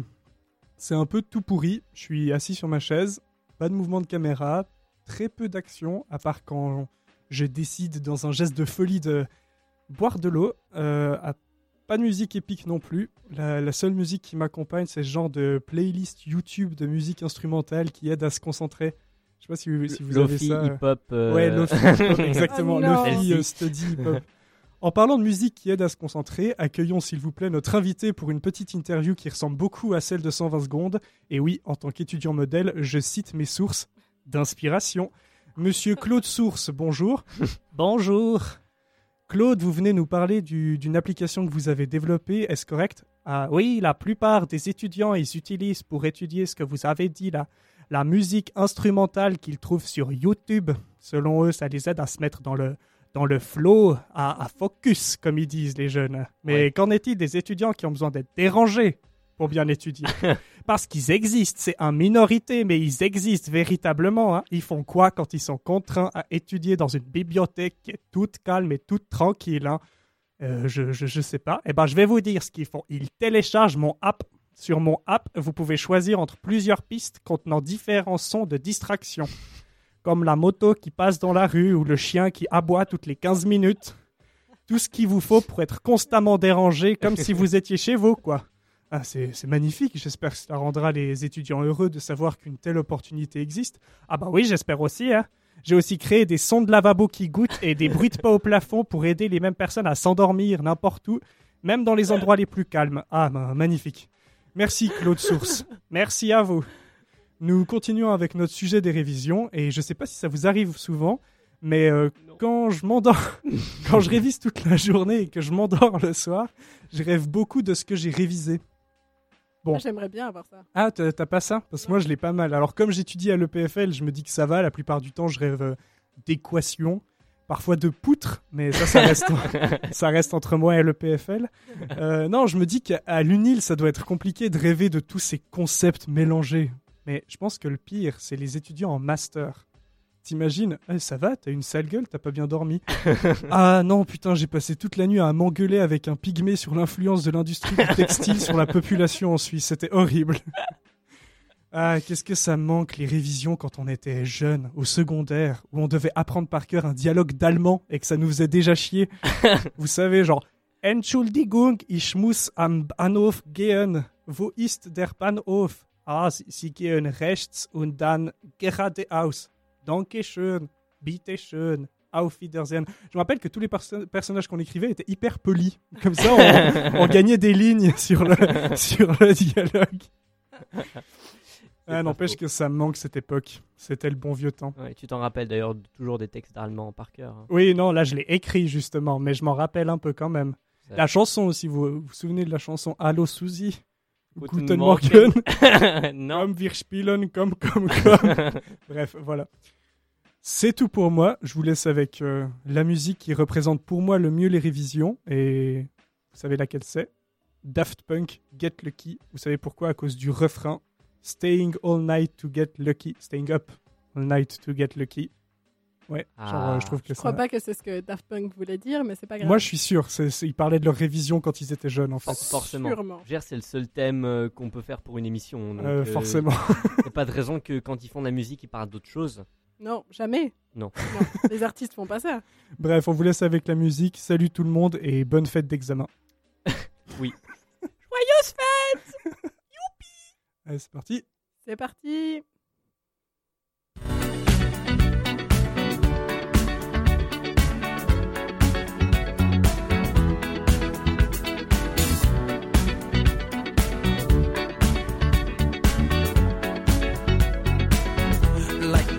Speaker 3: c'est un peu tout pourri. Je suis assis sur ma chaise, pas de mouvement de caméra, très peu d'action, à part quand je décide dans un geste de folie de boire de l'eau. Euh, pas de musique épique non plus. La, la seule musique qui m'accompagne, c'est ce genre de playlist YouTube de musique instrumentale qui aide à se concentrer. Je sais pas si vous, si vous avez
Speaker 2: Lofi,
Speaker 3: ça. euh.
Speaker 2: hip-hop. euh,
Speaker 3: Ouais, Lofi, hip-hop, exactement.
Speaker 4: Oh non.
Speaker 3: Lofi, study, hip-hop. En parlant de musique qui aide à se concentrer, accueillons s'il vous plaît notre invité pour une petite interview qui ressemble beaucoup à celle de 120 secondes. Et oui, en tant qu'étudiant modèle, je cite mes sources d'inspiration. Monsieur Claude Source, bonjour. bonjour. Claude, vous venez nous parler du- d'une application que vous avez développée, est-ce correct? Ah oui, la plupart des étudiants, ils utilisent pour étudier ce que vous avez dit là, la musique instrumentale qu'ils trouvent sur YouTube. Selon eux, ça les aide à se mettre dans le, dans le flow, à, à focus, comme ils disent les jeunes. Mais
Speaker 2: Ouais.
Speaker 3: qu'en est-il des étudiants qui ont besoin d'être dérangés pour bien étudier? Parce qu'ils existent, c'est une minorité, mais ils existent véritablement. hein. Ils font quoi quand ils sont contraints à étudier dans une bibliothèque qui est toute calme et toute tranquille hein? Euh, je, je, je sais pas. Eh ben, je vais vous dire ce qu'ils font. Ils téléchargent mon app. Sur mon app, vous pouvez choisir entre plusieurs pistes contenant différents sons de distraction, comme la moto qui passe dans la rue ou le chien qui aboie toutes les 15 minutes. Tout ce qu'il vous faut pour être constamment dérangé, comme si vous étiez chez vous, quoi. Ah, c'est magnifique. J'espère que ça rendra les étudiants heureux de savoir qu'une telle opportunité existe. Ah bah oui, j'espère aussi. Hein. J'ai aussi créé des sons de lavabo qui goûtent et des bruits de pas au plafond pour aider les mêmes personnes à s'endormir n'importe où, même dans les endroits les plus calmes. Ah, bah, magnifique. Merci Claude Source. Merci à vous. Nous continuons avec notre sujet des révisions et je ne sais pas si ça vous arrive souvent, mais euh, quand je m'endors, quand je révise toute la journée et que je m'endors le soir, je rêve beaucoup de ce que j'ai révisé. Bon.
Speaker 4: Ah, J'aimerais bien avoir ça.
Speaker 3: Ah, t'as t'as pas ça? Parce que moi, je l'ai pas mal. Alors, comme j'étudie à l'EPFL, je me dis que ça va. La plupart du temps, je rêve euh, d'équations. parfois de poutres, mais ça, ça reste, ça reste entre moi et le PFL. Euh, non, je me dis qu'à l'UNIL, ça doit être compliqué de rêver de tous ces concepts mélangés. Mais je pense que le pire, c'est les étudiants en master. T'imagines, Eh, ça va, t'as une sale gueule, t'as pas bien dormi. ah non, putain, j'ai passé toute la nuit à m'engueuler avec un pygmée sur l'influence de l'industrie du textile sur la population en Suisse. C'était horrible. Ah, qu'est-ce que ça manque, les révisions quand on était jeune, au secondaire, où on devait apprendre par cœur un dialogue d'allemand et que ça nous faisait déjà chier. Vous savez, genre, Entschuldigung, ich muss am Bahnhof gehen. Wo ist der Bahnhof? Ah, Sie, gehen rechts und dann geradeaus. Dankeschön, bitteschön, auf Wiedersehen. Je me rappelle que tous les perso- personnages qu'on écrivait étaient hyper polis. Comme ça, on, on gagnait des lignes sur le, sur le dialogue. Ah, N'empêche que ça me manque cette époque. C'était le bon vieux temps.
Speaker 2: Ouais, tu t'en rappelles d'ailleurs toujours des textes d'allemand par cœur. hein.
Speaker 3: Oui, non, là je l'ai écrit justement, mais je m'en rappelle un peu quand même. La chanson aussi, vous vous, vous souvenez de la chanson Allo Suzy?
Speaker 2: Guten
Speaker 3: Guten
Speaker 2: Morgen. Non.
Speaker 3: Comme wir spielen, comme, comme, comme. Bref, voilà. C'est tout pour moi. Je vous laisse avec euh, la musique qui représente pour moi le mieux les révisions. Et vous savez laquelle c'est Daft Punk, Get Lucky. Vous savez pourquoi? À cause du refrain. Staying all night to get lucky. Staying up all night to get lucky. Ouais, genre,
Speaker 2: Ah.
Speaker 3: euh, je trouve que
Speaker 4: Je
Speaker 3: ça...
Speaker 4: crois pas que c'est ce que Daft Punk voulait dire, mais c'est pas grave.
Speaker 3: Moi, je suis sûr. c'est- c'est- ils parlaient de leur révision quand ils étaient jeunes, en fait.
Speaker 2: Forcément.
Speaker 4: Sûrement.
Speaker 2: Je veux dire, c'est le seul thème euh, qu'on peut faire pour une émission. donc,
Speaker 3: Euh, forcément.
Speaker 2: Il n'y a pas de raison que quand ils font de la musique, ils parlent d'autre chose.
Speaker 4: Non, jamais.
Speaker 2: Non.
Speaker 4: Non, les artistes font pas ça.
Speaker 3: Bref, on vous laisse avec la musique. Salut tout le monde et bonne fête d'examen.
Speaker 2: Oui.
Speaker 4: Joyeuse fête
Speaker 3: Allez, c'est parti.
Speaker 4: C'est parti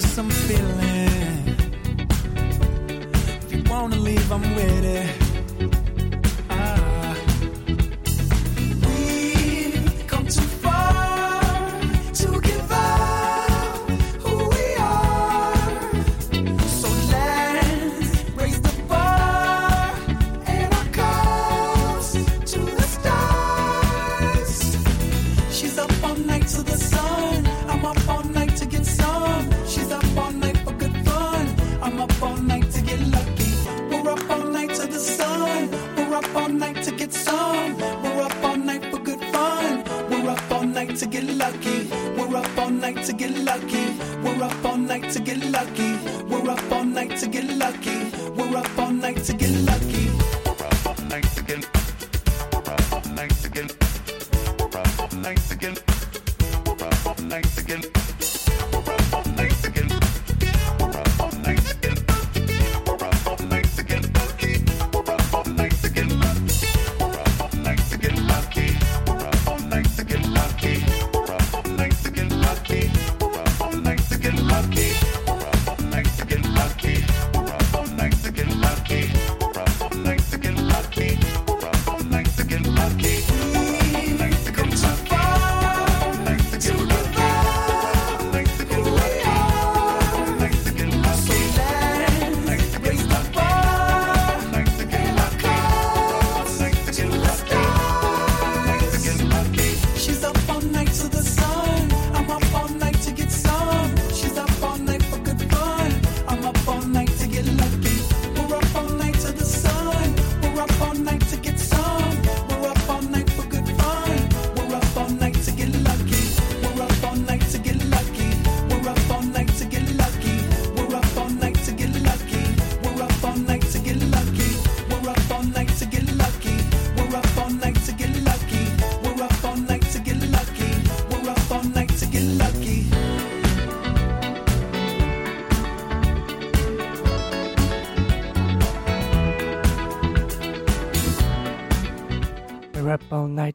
Speaker 12: some feeling.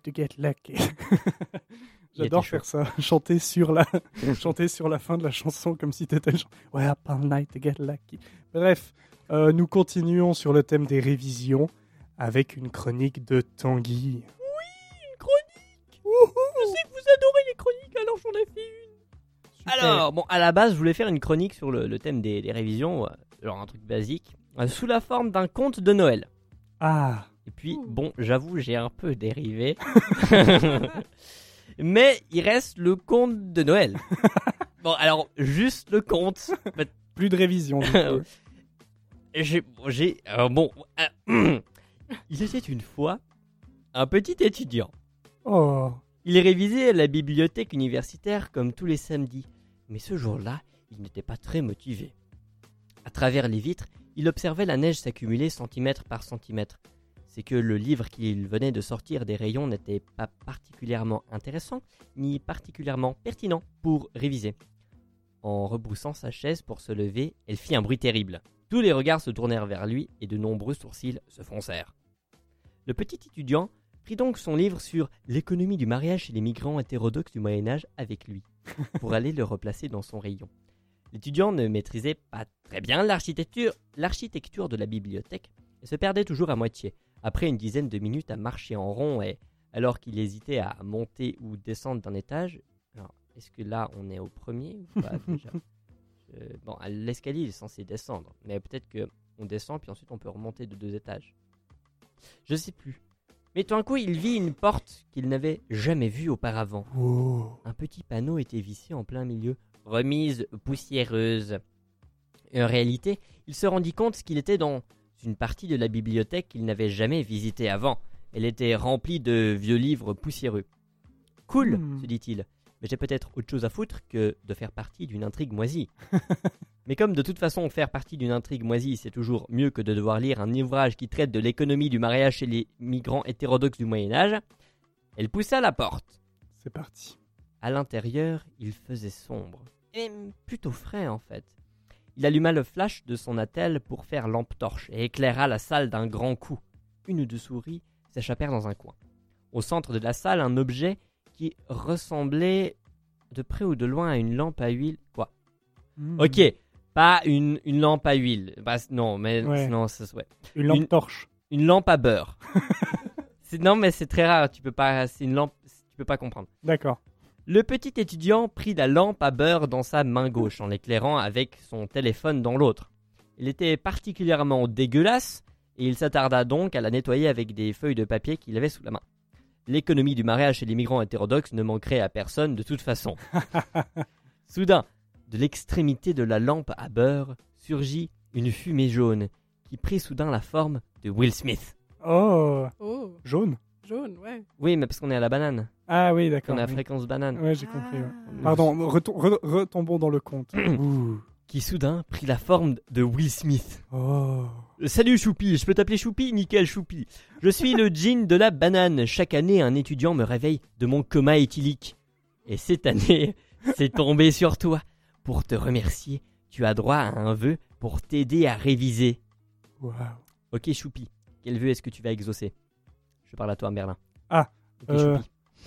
Speaker 12: To get lucky.
Speaker 3: J'adore
Speaker 2: chaud.
Speaker 3: faire ça, chanter sur la, chanter sur la fin de la chanson comme si t'étais Ouais, up all night to get lucky. Bref, euh, nous continuons sur le thème des révisions avec une chronique de Tanguy.
Speaker 2: Une chronique Je sais que vous adorez les chroniques, alors j'en ai fait une. Alors, bon, à la base, je voulais faire une chronique sur le, le thème des, des révisions, euh, genre un truc basique, euh, sous la forme d'un conte de Noël.
Speaker 3: Ah,
Speaker 2: Et puis, bon, j'avoue, j'ai un peu dérivé. Mais il reste le conte de Noël. Bon, alors, juste le conte.
Speaker 3: plus de révision.
Speaker 2: J'ai. j'ai euh, bon. euh, il était une fois un petit étudiant.
Speaker 3: Oh,
Speaker 2: Il révisait à la bibliothèque universitaire comme tous les samedis. Mais ce jour-là, il n'était pas très motivé. À travers les vitres, il observait la neige s'accumuler centimètre par centimètre. C'est que le livre qu'il venait de sortir des rayons n'était pas particulièrement intéressant, ni particulièrement pertinent pour réviser. En rebroussant sa chaise pour se lever, elle fit un bruit terrible. Tous les regards se tournèrent vers lui et de nombreux sourcils se froncèrent. Le petit étudiant prit donc son livre sur l'économie du mariage chez les migrants hétérodoxes du Moyen Âge avec lui, pour aller le replacer dans son rayon. L'étudiant ne maîtrisait pas très bien l'architecture, l'architecture de la bibliothèque et se perdait toujours à moitié, après une dizaine de minutes à marcher en rond et alors qu'il hésitait à monter ou descendre d'un étage. Alors, est-ce que là on est au premier ou pas déjà? Bon, l'escalier est censé descendre, mais peut-être que on descend puis ensuite on peut remonter de deux étages. Je sais plus. Mais tout d'un coup, il vit une porte qu'il n'avait jamais vue auparavant.
Speaker 3: oh.
Speaker 2: Un petit panneau était vissé en plein milieu. Remise poussiéreuse. En réalité, il se rendit compte qu'il était dans une partie de la bibliothèque qu'il n'avait jamais visitée avant. Elle était remplie de vieux livres poussiéreux. Cool,
Speaker 3: Hmm.
Speaker 2: se dit-il. Mais j'ai peut-être autre chose à foutre que de faire partie d'une intrigue moisie. Mais comme de toute façon faire partie d'une intrigue moisie, c'est toujours mieux que de devoir lire un ouvrage qui traite de l'économie du mariage chez les migrants hétérodoxes du Moyen Âge, elle poussa la porte.
Speaker 3: C'est parti.
Speaker 2: À l'intérieur, il faisait sombre. Et plutôt frais en fait. Il alluma le flash de son attel pour faire lampe torche et éclaira la salle d'un grand coup. Une ou deux souris s'échappèrent dans un coin. Au centre de la salle, un objet qui ressemblait de près ou de loin à une lampe à huile. Quoi?
Speaker 3: Hmm.
Speaker 2: Ok, pas une, une lampe à huile. Bah, non, mais
Speaker 3: Ouais.
Speaker 2: non, ça ouais.
Speaker 3: Une lampe
Speaker 2: Une-
Speaker 3: torche.
Speaker 2: Une lampe à beurre. Non, mais c'est très rare. Tu peux pas. C'est une lampe. Tu peux pas comprendre.
Speaker 3: D'accord.
Speaker 2: Le petit étudiant prit la lampe à beurre dans sa main gauche en l'éclairant avec son téléphone dans l'autre. Il était particulièrement dégueulasse et il s'attarda donc à la nettoyer avec des feuilles de papier qu'il avait sous la main. L'économie du mariage chez les migrants hétérodoxes ne manquerait à personne de toute façon. Soudain, de l'extrémité de la lampe à beurre surgit une fumée jaune qui prit soudain la forme de Will Smith.
Speaker 3: Oh,
Speaker 4: Oh,
Speaker 3: jaune?
Speaker 4: Jaune, ouais.
Speaker 2: Oui, mais parce qu'on est à la banane.
Speaker 3: Ah oui, d'accord.
Speaker 2: On est à
Speaker 3: oui.
Speaker 2: fréquence banane.
Speaker 3: Ouais, j'ai compris. ouais.
Speaker 4: Ah.
Speaker 3: Pardon, retom- re- retombons dans le compte. Ouh.
Speaker 2: Qui soudain prit la forme de Will Smith.
Speaker 3: Oh.
Speaker 2: Salut Choupi, je peux t'appeler Choupi? Nickel Choupi. Je suis le djinn de la banane. Chaque année, un étudiant me réveille de mon coma éthylique. Et cette année, c'est tombé sur toi. Pour te remercier, tu as droit à un vœu pour t'aider à réviser.
Speaker 3: Waouh.
Speaker 2: Ok Choupi, quel vœu est-ce que tu vas exaucer? Je parle à toi Merlin.
Speaker 3: Ah, euh,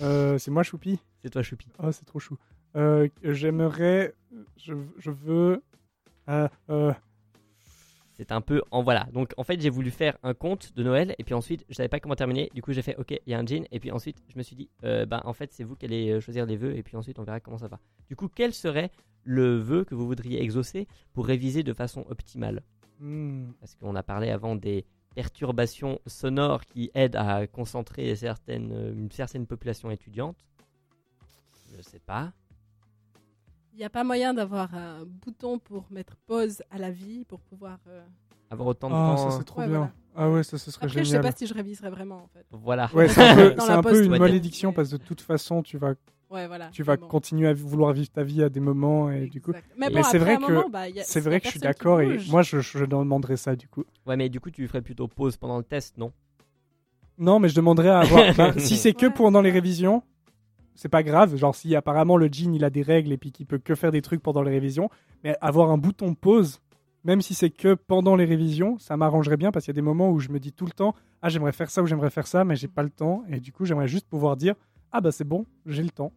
Speaker 3: Euh, c'est moi, Choupi
Speaker 2: c'est toi Choupi.
Speaker 3: Oh, c'est trop chou. Euh, J'aimerais. Je, je veux.
Speaker 2: C'est un peu en voilà. Donc en fait, j'ai voulu faire un conte de Noël et puis ensuite, je savais pas comment terminer. Du coup, j'ai fait OK, il y a un djinn et puis ensuite, je me suis dit ben en fait, c'est vous qui allez choisir les vœux et puis ensuite on verra comment ça va. Du coup, quel serait le vœu que vous voudriez exaucer pour réviser de façon optimale?
Speaker 3: Hmm.
Speaker 2: Parce qu'on a parlé avant des perturbations sonores qui aident à concentrer certaines, une certaine population étudiante. Je sais pas.
Speaker 4: Il n'y a pas moyen d'avoir un bouton pour mettre pause à la vie pour pouvoir. euh,
Speaker 2: Avoir autant de
Speaker 3: Ah,
Speaker 2: temps.
Speaker 3: ça c'est trop
Speaker 4: Ouais,
Speaker 3: bien.
Speaker 4: voilà.
Speaker 3: Ah ouais, ça ce serait
Speaker 4: Après, je sais
Speaker 3: génial.
Speaker 4: pas si je réviserais vraiment en fait.
Speaker 2: Voilà.
Speaker 3: Ouais, c'est un peu, un une malédiction parce que de toute façon, tu vas,
Speaker 4: Ouais, voilà.
Speaker 3: tu vas
Speaker 4: bon.
Speaker 3: continuer à vouloir vivre ta vie à des moments et du coup.
Speaker 4: Mais bon,
Speaker 3: Mais c'est vrai
Speaker 4: un
Speaker 3: que
Speaker 4: bah,
Speaker 3: c'est vrai
Speaker 4: a
Speaker 3: que je suis d'accord et moi je, je demanderais ça du coup.
Speaker 2: Ouais, mais du coup, tu ferais plutôt pause pendant le test, non?
Speaker 3: Non, mais je demanderais à avoir. bah, si c'est que
Speaker 4: Ouais.
Speaker 3: pendant les révisions, c'est pas grave. Genre si apparemment le jean il a des règles et puis qu'il peut que faire des trucs pendant les révisions, mais avoir un bouton pause, même si c'est que pendant les révisions, ça m'arrangerait bien parce qu'il y a des moments où je me dis tout le temps ah j'aimerais faire ça ou j'aimerais faire ça, mais j'ai pas le temps et du coup j'aimerais juste pouvoir dire ah bah c'est bon, j'ai le temps.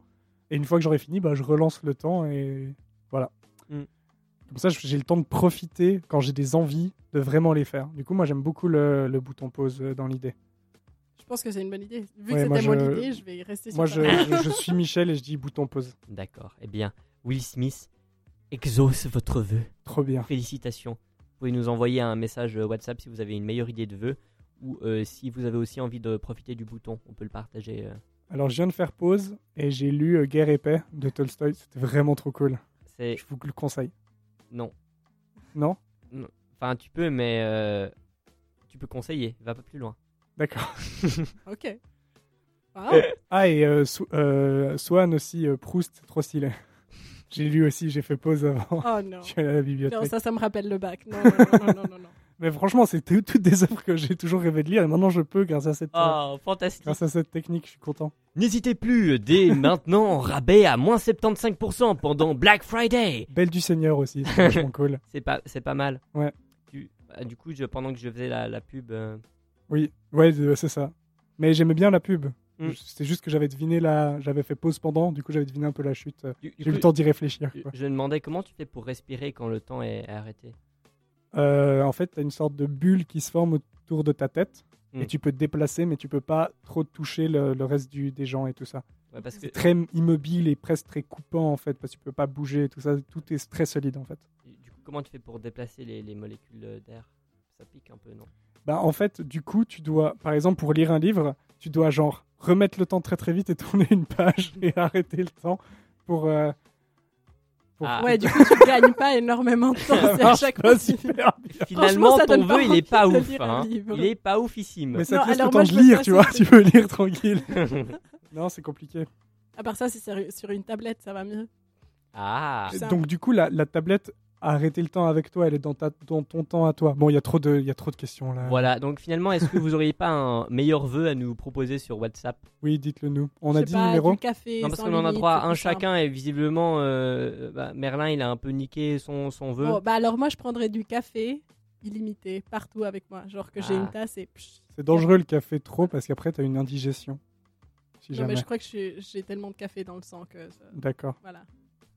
Speaker 3: Et une fois que j'aurai fini, bah je relance le temps et voilà.
Speaker 2: Mm.
Speaker 3: Comme ça, j'ai le temps de profiter quand j'ai des envies de vraiment les faire. Du coup, moi, j'aime beaucoup le, le bouton pause euh, dans l'idée.
Speaker 4: Je pense que c'est une bonne idée. Vu
Speaker 3: Ouais,
Speaker 4: que
Speaker 3: moi,
Speaker 4: c'était mon
Speaker 3: je-
Speaker 4: idée, je vais y rester sur
Speaker 3: Moi, je, je- je suis Michel et je dis bouton pause.
Speaker 2: D'accord. Eh bien, Will Smith exauce votre vœu.
Speaker 3: Trop bien.
Speaker 2: Félicitations. Vous pouvez nous envoyer un message euh, WhatsApp si vous avez une meilleure idée de vœu ou euh, si vous avez aussi envie de profiter du bouton. On peut le partager. euh.
Speaker 3: Alors, je viens de faire pause et j'ai lu euh, Guerre et paix de Tolstoï. C'était vraiment trop cool.
Speaker 2: C'est
Speaker 3: Je vous le conseille.
Speaker 2: non.
Speaker 3: Non?
Speaker 2: Enfin, tu peux, mais euh, tu peux conseiller. Va pas plus loin.
Speaker 3: D'accord.
Speaker 4: Ok. Wow.
Speaker 3: Ah, et euh, euh, Swan aussi, euh, Proust, trop stylé. J'ai lu aussi, j'ai fait pause avant.
Speaker 4: Oh non.
Speaker 3: Je suis allé à la bibliothèque.
Speaker 4: Non, ça, ça me rappelle le bac. Non, non, non, non, non, non, non.
Speaker 3: Mais franchement, c'est tout- toutes des œuvres que j'ai toujours rêvé de lire et maintenant je peux grâce à cette, euh,
Speaker 2: Oh, fantastique.
Speaker 3: grâce à cette technique. Je suis content.
Speaker 2: N'hésitez plus, dès maintenant, rabais à moins 75% pendant Black Friday.
Speaker 3: Belle du Seigneur aussi, c'est vachement cool.
Speaker 2: C'est pas, c'est pas mal.
Speaker 3: Ouais.
Speaker 2: Du, bah, du coup, je- pendant que je faisais la, la pub, euh,
Speaker 3: Oui, ouais, c'est ça. Mais j'aimais bien la pub.
Speaker 2: Mm.
Speaker 3: C'est juste que j'avais deviné la, j'avais fait pause pendant, du coup j'avais deviné un peu la chute.
Speaker 2: du- du
Speaker 3: J'ai eu le temps d'y réfléchir.
Speaker 2: je,
Speaker 3: quoi.
Speaker 2: je me demandais comment tu fais pour respirer quand le temps est arrêté.
Speaker 3: Euh, en fait, t'as une sorte de bulle qui se forme autour de ta tête et tu peux te déplacer, mais tu peux pas trop toucher le, le reste du, des gens et tout ça.
Speaker 2: Ouais, parce que
Speaker 3: C'est très immobile et presque très coupant en fait, parce que tu peux pas bouger et tout ça. Tout est très solide en fait.
Speaker 2: du coup, comment tu fais pour déplacer les, les molécules euh, d'air? Ça pique un peu, non?
Speaker 3: Bah, en fait, du coup, tu dois, par exemple, pour lire un livre, tu dois genre remettre le temps très très vite et tourner une page et arrêter le temps pour. euh, pour-
Speaker 2: Ah.
Speaker 4: Ouais, du coup, tu gagnes pas énormément de temps.
Speaker 3: Ça
Speaker 4: C'est à chaque
Speaker 3: pas
Speaker 4: fois.
Speaker 2: Finalement,
Speaker 4: ça
Speaker 2: ton vœu, il est pas ouf. hein. Il est pas oufissime.
Speaker 3: Mais ça
Speaker 4: Non,
Speaker 3: te laisse
Speaker 4: alors
Speaker 3: le
Speaker 4: moi,
Speaker 3: temps
Speaker 4: je
Speaker 3: de lire, tu vois. Tu peux lire tranquille. non, c'est compliqué.
Speaker 4: À part ça, c'est sur, une tablette, ça va mieux.
Speaker 2: ah,
Speaker 4: Ça.
Speaker 3: Donc, du coup, la, la tablette a arrêté le temps avec toi. Elle est dans, ta, dans ton temps à toi. Bon, il y, a trop de- il y a trop de questions là.
Speaker 2: voilà. Donc finalement, est-ce que vous auriez pas un meilleur vœu à nous proposer sur WhatsApp?
Speaker 3: Oui, dites-le nous. On a
Speaker 4: sais
Speaker 3: dit
Speaker 4: pas,
Speaker 3: le numéro
Speaker 4: du café.
Speaker 2: Non, parce qu'on en a
Speaker 4: limite,
Speaker 2: droit à
Speaker 4: c'est
Speaker 2: un
Speaker 4: plus simple.
Speaker 2: chacun et visiblement, euh, bah, Merlin, il a un peu niqué son, son vœu.
Speaker 4: Bon, bah alors moi, je prendrais du café illimité partout avec moi. Genre que j'ai
Speaker 2: Ah.
Speaker 4: une tasse et. psh.
Speaker 3: C'est dangereux le café trop parce qu'après, tu as une indigestion. Si
Speaker 4: Non,
Speaker 3: jamais.
Speaker 4: mais je crois que j'ai tellement de café dans le sang que. ça-
Speaker 3: D'accord.
Speaker 4: Voilà.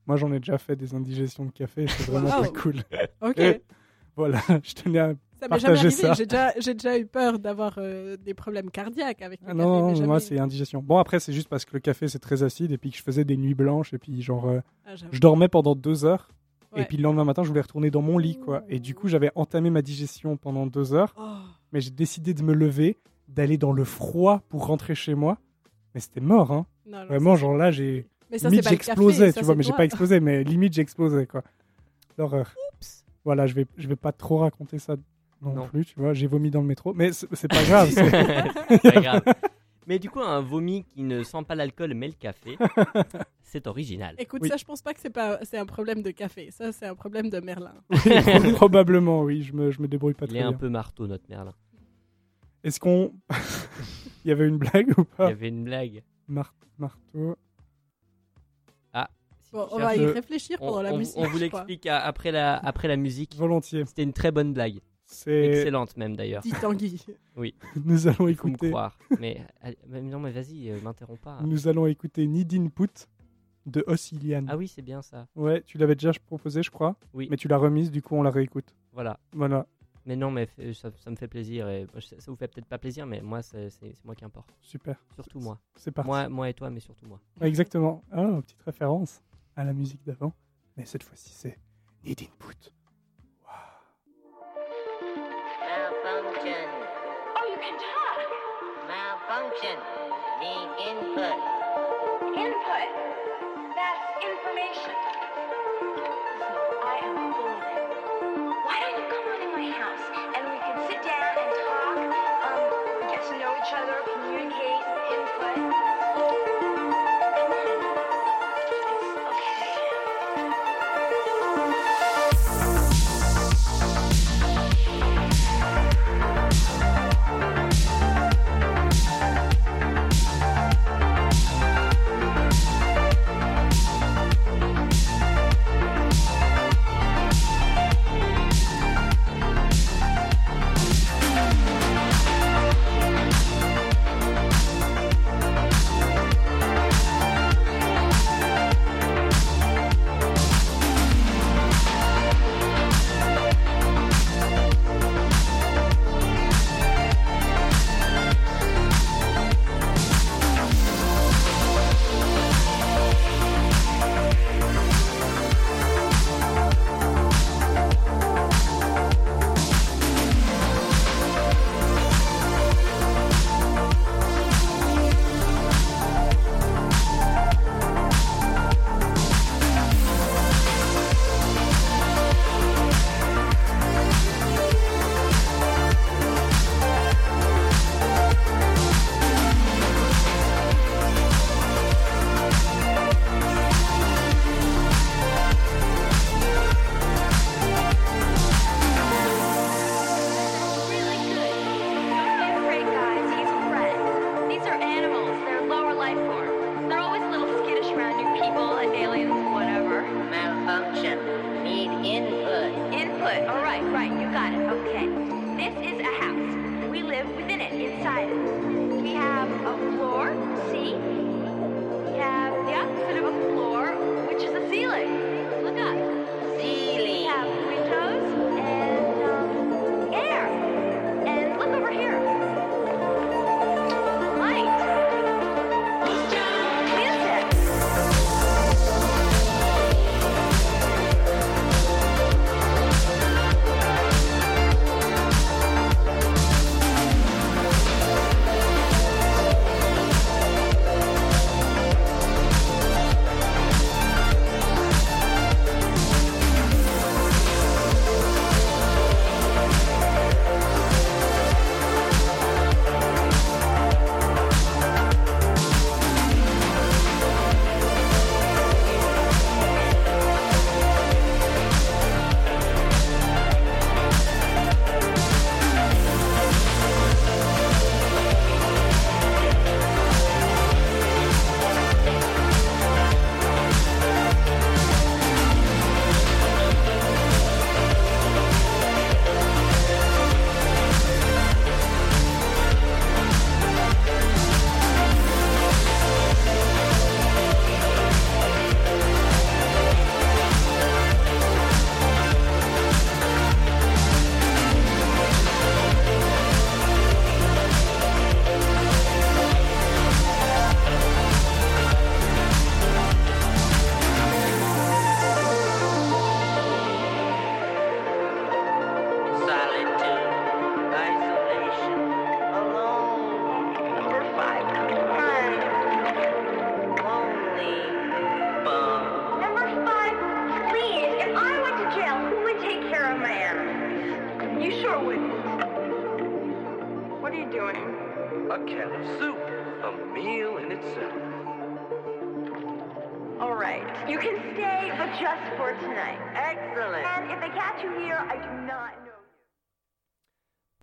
Speaker 3: Moi, j'en ai déjà fait des indigestions de café. C'est vraiment
Speaker 4: Wow.
Speaker 3: pas cool.
Speaker 4: Ok.
Speaker 3: voilà, je tenais à
Speaker 4: Ça m'est jamais
Speaker 3: partager
Speaker 4: arrivé.
Speaker 3: ça.
Speaker 4: J'ai déjà, eu peur d'avoir euh, des problèmes cardiaques avec le
Speaker 3: Ah
Speaker 4: café.
Speaker 3: non, moi c'est indigestion. Bon après c'est juste parce que le café c'est très acide et puis que je faisais des nuits blanches et puis genre euh,
Speaker 4: Ah,
Speaker 3: je dormais pendant deux heures et puis le lendemain matin je voulais retourner dans mon lit quoi et du coup j'avais entamé ma digestion pendant deux heures
Speaker 4: Oh.
Speaker 3: mais j'ai décidé de me lever d'aller dans le froid pour rentrer chez moi mais c'était mort hein
Speaker 4: Non,
Speaker 3: vraiment genre là j'ai
Speaker 4: Mais ça,
Speaker 3: limite j'explosais tu vois mais j'ai pas explosé mais limite j'explosais quoi l'horreur voilà je vais je vais pas trop raconter ça non,
Speaker 2: Non.
Speaker 3: plus tu vois j'ai vomi dans le métro mais c'est pas grave c'est-
Speaker 2: pas grave. Mais du coup, un vomi qui ne sent pas l'alcool mais le café, c'est original.
Speaker 4: Écoute,
Speaker 3: Oui.
Speaker 4: ça, je pense pas que c'est pas, c'est un problème de café. Ça, c'est un problème de Merlin.
Speaker 3: Oui, probablement, oui. Je me, je me débrouille pas
Speaker 2: Il
Speaker 3: très
Speaker 2: est un
Speaker 3: bien.
Speaker 2: peu marteau, notre Merlin.
Speaker 3: Est-ce qu'on. Il y avait une blague ou
Speaker 2: Il
Speaker 3: pas
Speaker 2: y avait une blague.
Speaker 3: Mar- Marteau.
Speaker 4: Bon, on va y réfléchir
Speaker 2: on,
Speaker 4: pendant la
Speaker 2: on-
Speaker 4: musique.
Speaker 2: on vous l'explique à- après la, après la musique.
Speaker 3: Volontiers.
Speaker 2: C'était une très bonne blague.
Speaker 3: C'est.
Speaker 2: Excellente même d'ailleurs.
Speaker 4: Dit Tanguy.
Speaker 2: Oui,
Speaker 3: Nous allons
Speaker 2: il faut me
Speaker 3: écouter.
Speaker 2: croire. Mais, allez, mais non, mais vas-y, euh, m'interromps pas.
Speaker 3: Nous allons écouter Need Input de Ossilian.
Speaker 2: Ah oui, c'est bien ça.
Speaker 3: Ouais, tu l'avais déjà proposé, je crois.
Speaker 2: Oui.
Speaker 3: Mais tu l'as remise, du coup, on la réécoute.
Speaker 2: Voilà.
Speaker 3: Voilà,
Speaker 2: Mais non, mais ça, ça me fait plaisir. Et ça, ça vous fait peut-être pas plaisir, mais moi, c'est moi qui importe.
Speaker 3: super.
Speaker 2: Surtout moi.
Speaker 3: C'est parti.
Speaker 2: Moi, moi et toi, mais surtout moi.
Speaker 3: Exactement. Ah, petite référence à la musique d'avant, mais cette fois-ci c'est Need Input.
Speaker 13: Malfunction. Oh, you can talk.
Speaker 14: Malfunction. Need input.
Speaker 13: Input? That's information. Listen, I am golden. Why don't you come on in my house and we can sit down and talk, um, get to know each other, communicate.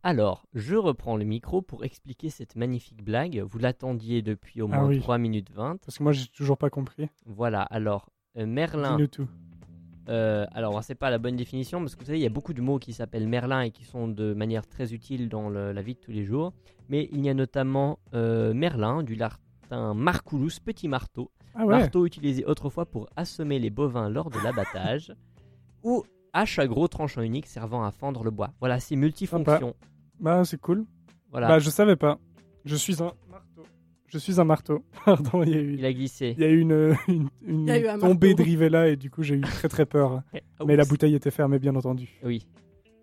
Speaker 2: Alors, je reprends le micro pour expliquer cette magnifique blague. Vous l'attendiez depuis au
Speaker 3: Ah
Speaker 2: moins
Speaker 3: oui.
Speaker 2: 3 minutes 20.
Speaker 3: Parce que moi, j'ai toujours pas compris.
Speaker 2: Voilà, alors, euh, Merlin.
Speaker 3: Dis-nous tout.
Speaker 2: Euh, alors, c'est pas la bonne définition parce que vous savez, il y a beaucoup de mots qui s'appellent Merlin et qui sont de manière très utile dans le- la vie de tous les jours. Mais il y a notamment euh, Merlin, du latin marculus, petit marteau.
Speaker 3: Ah ouais.
Speaker 2: Marteau utilisé autrefois pour assommer les bovins lors de l'abattage. ou hache à gros tranchant unique servant à fendre le bois. Voilà, c'est multifonction.
Speaker 3: Bah, c'est cool.
Speaker 2: Voilà.
Speaker 3: Bah, je savais pas. Je suis un marteau. Je suis un marteau. Pardon, il y a eu.
Speaker 2: Il a glissé.
Speaker 3: Il y a eu une, une, une
Speaker 4: Il y a eu un
Speaker 3: tombée
Speaker 4: marteau.
Speaker 3: de Rivella et du coup j'ai eu très très peur.
Speaker 2: Eh,
Speaker 3: Mais la bouteille était fermée bien entendu.
Speaker 2: Oui.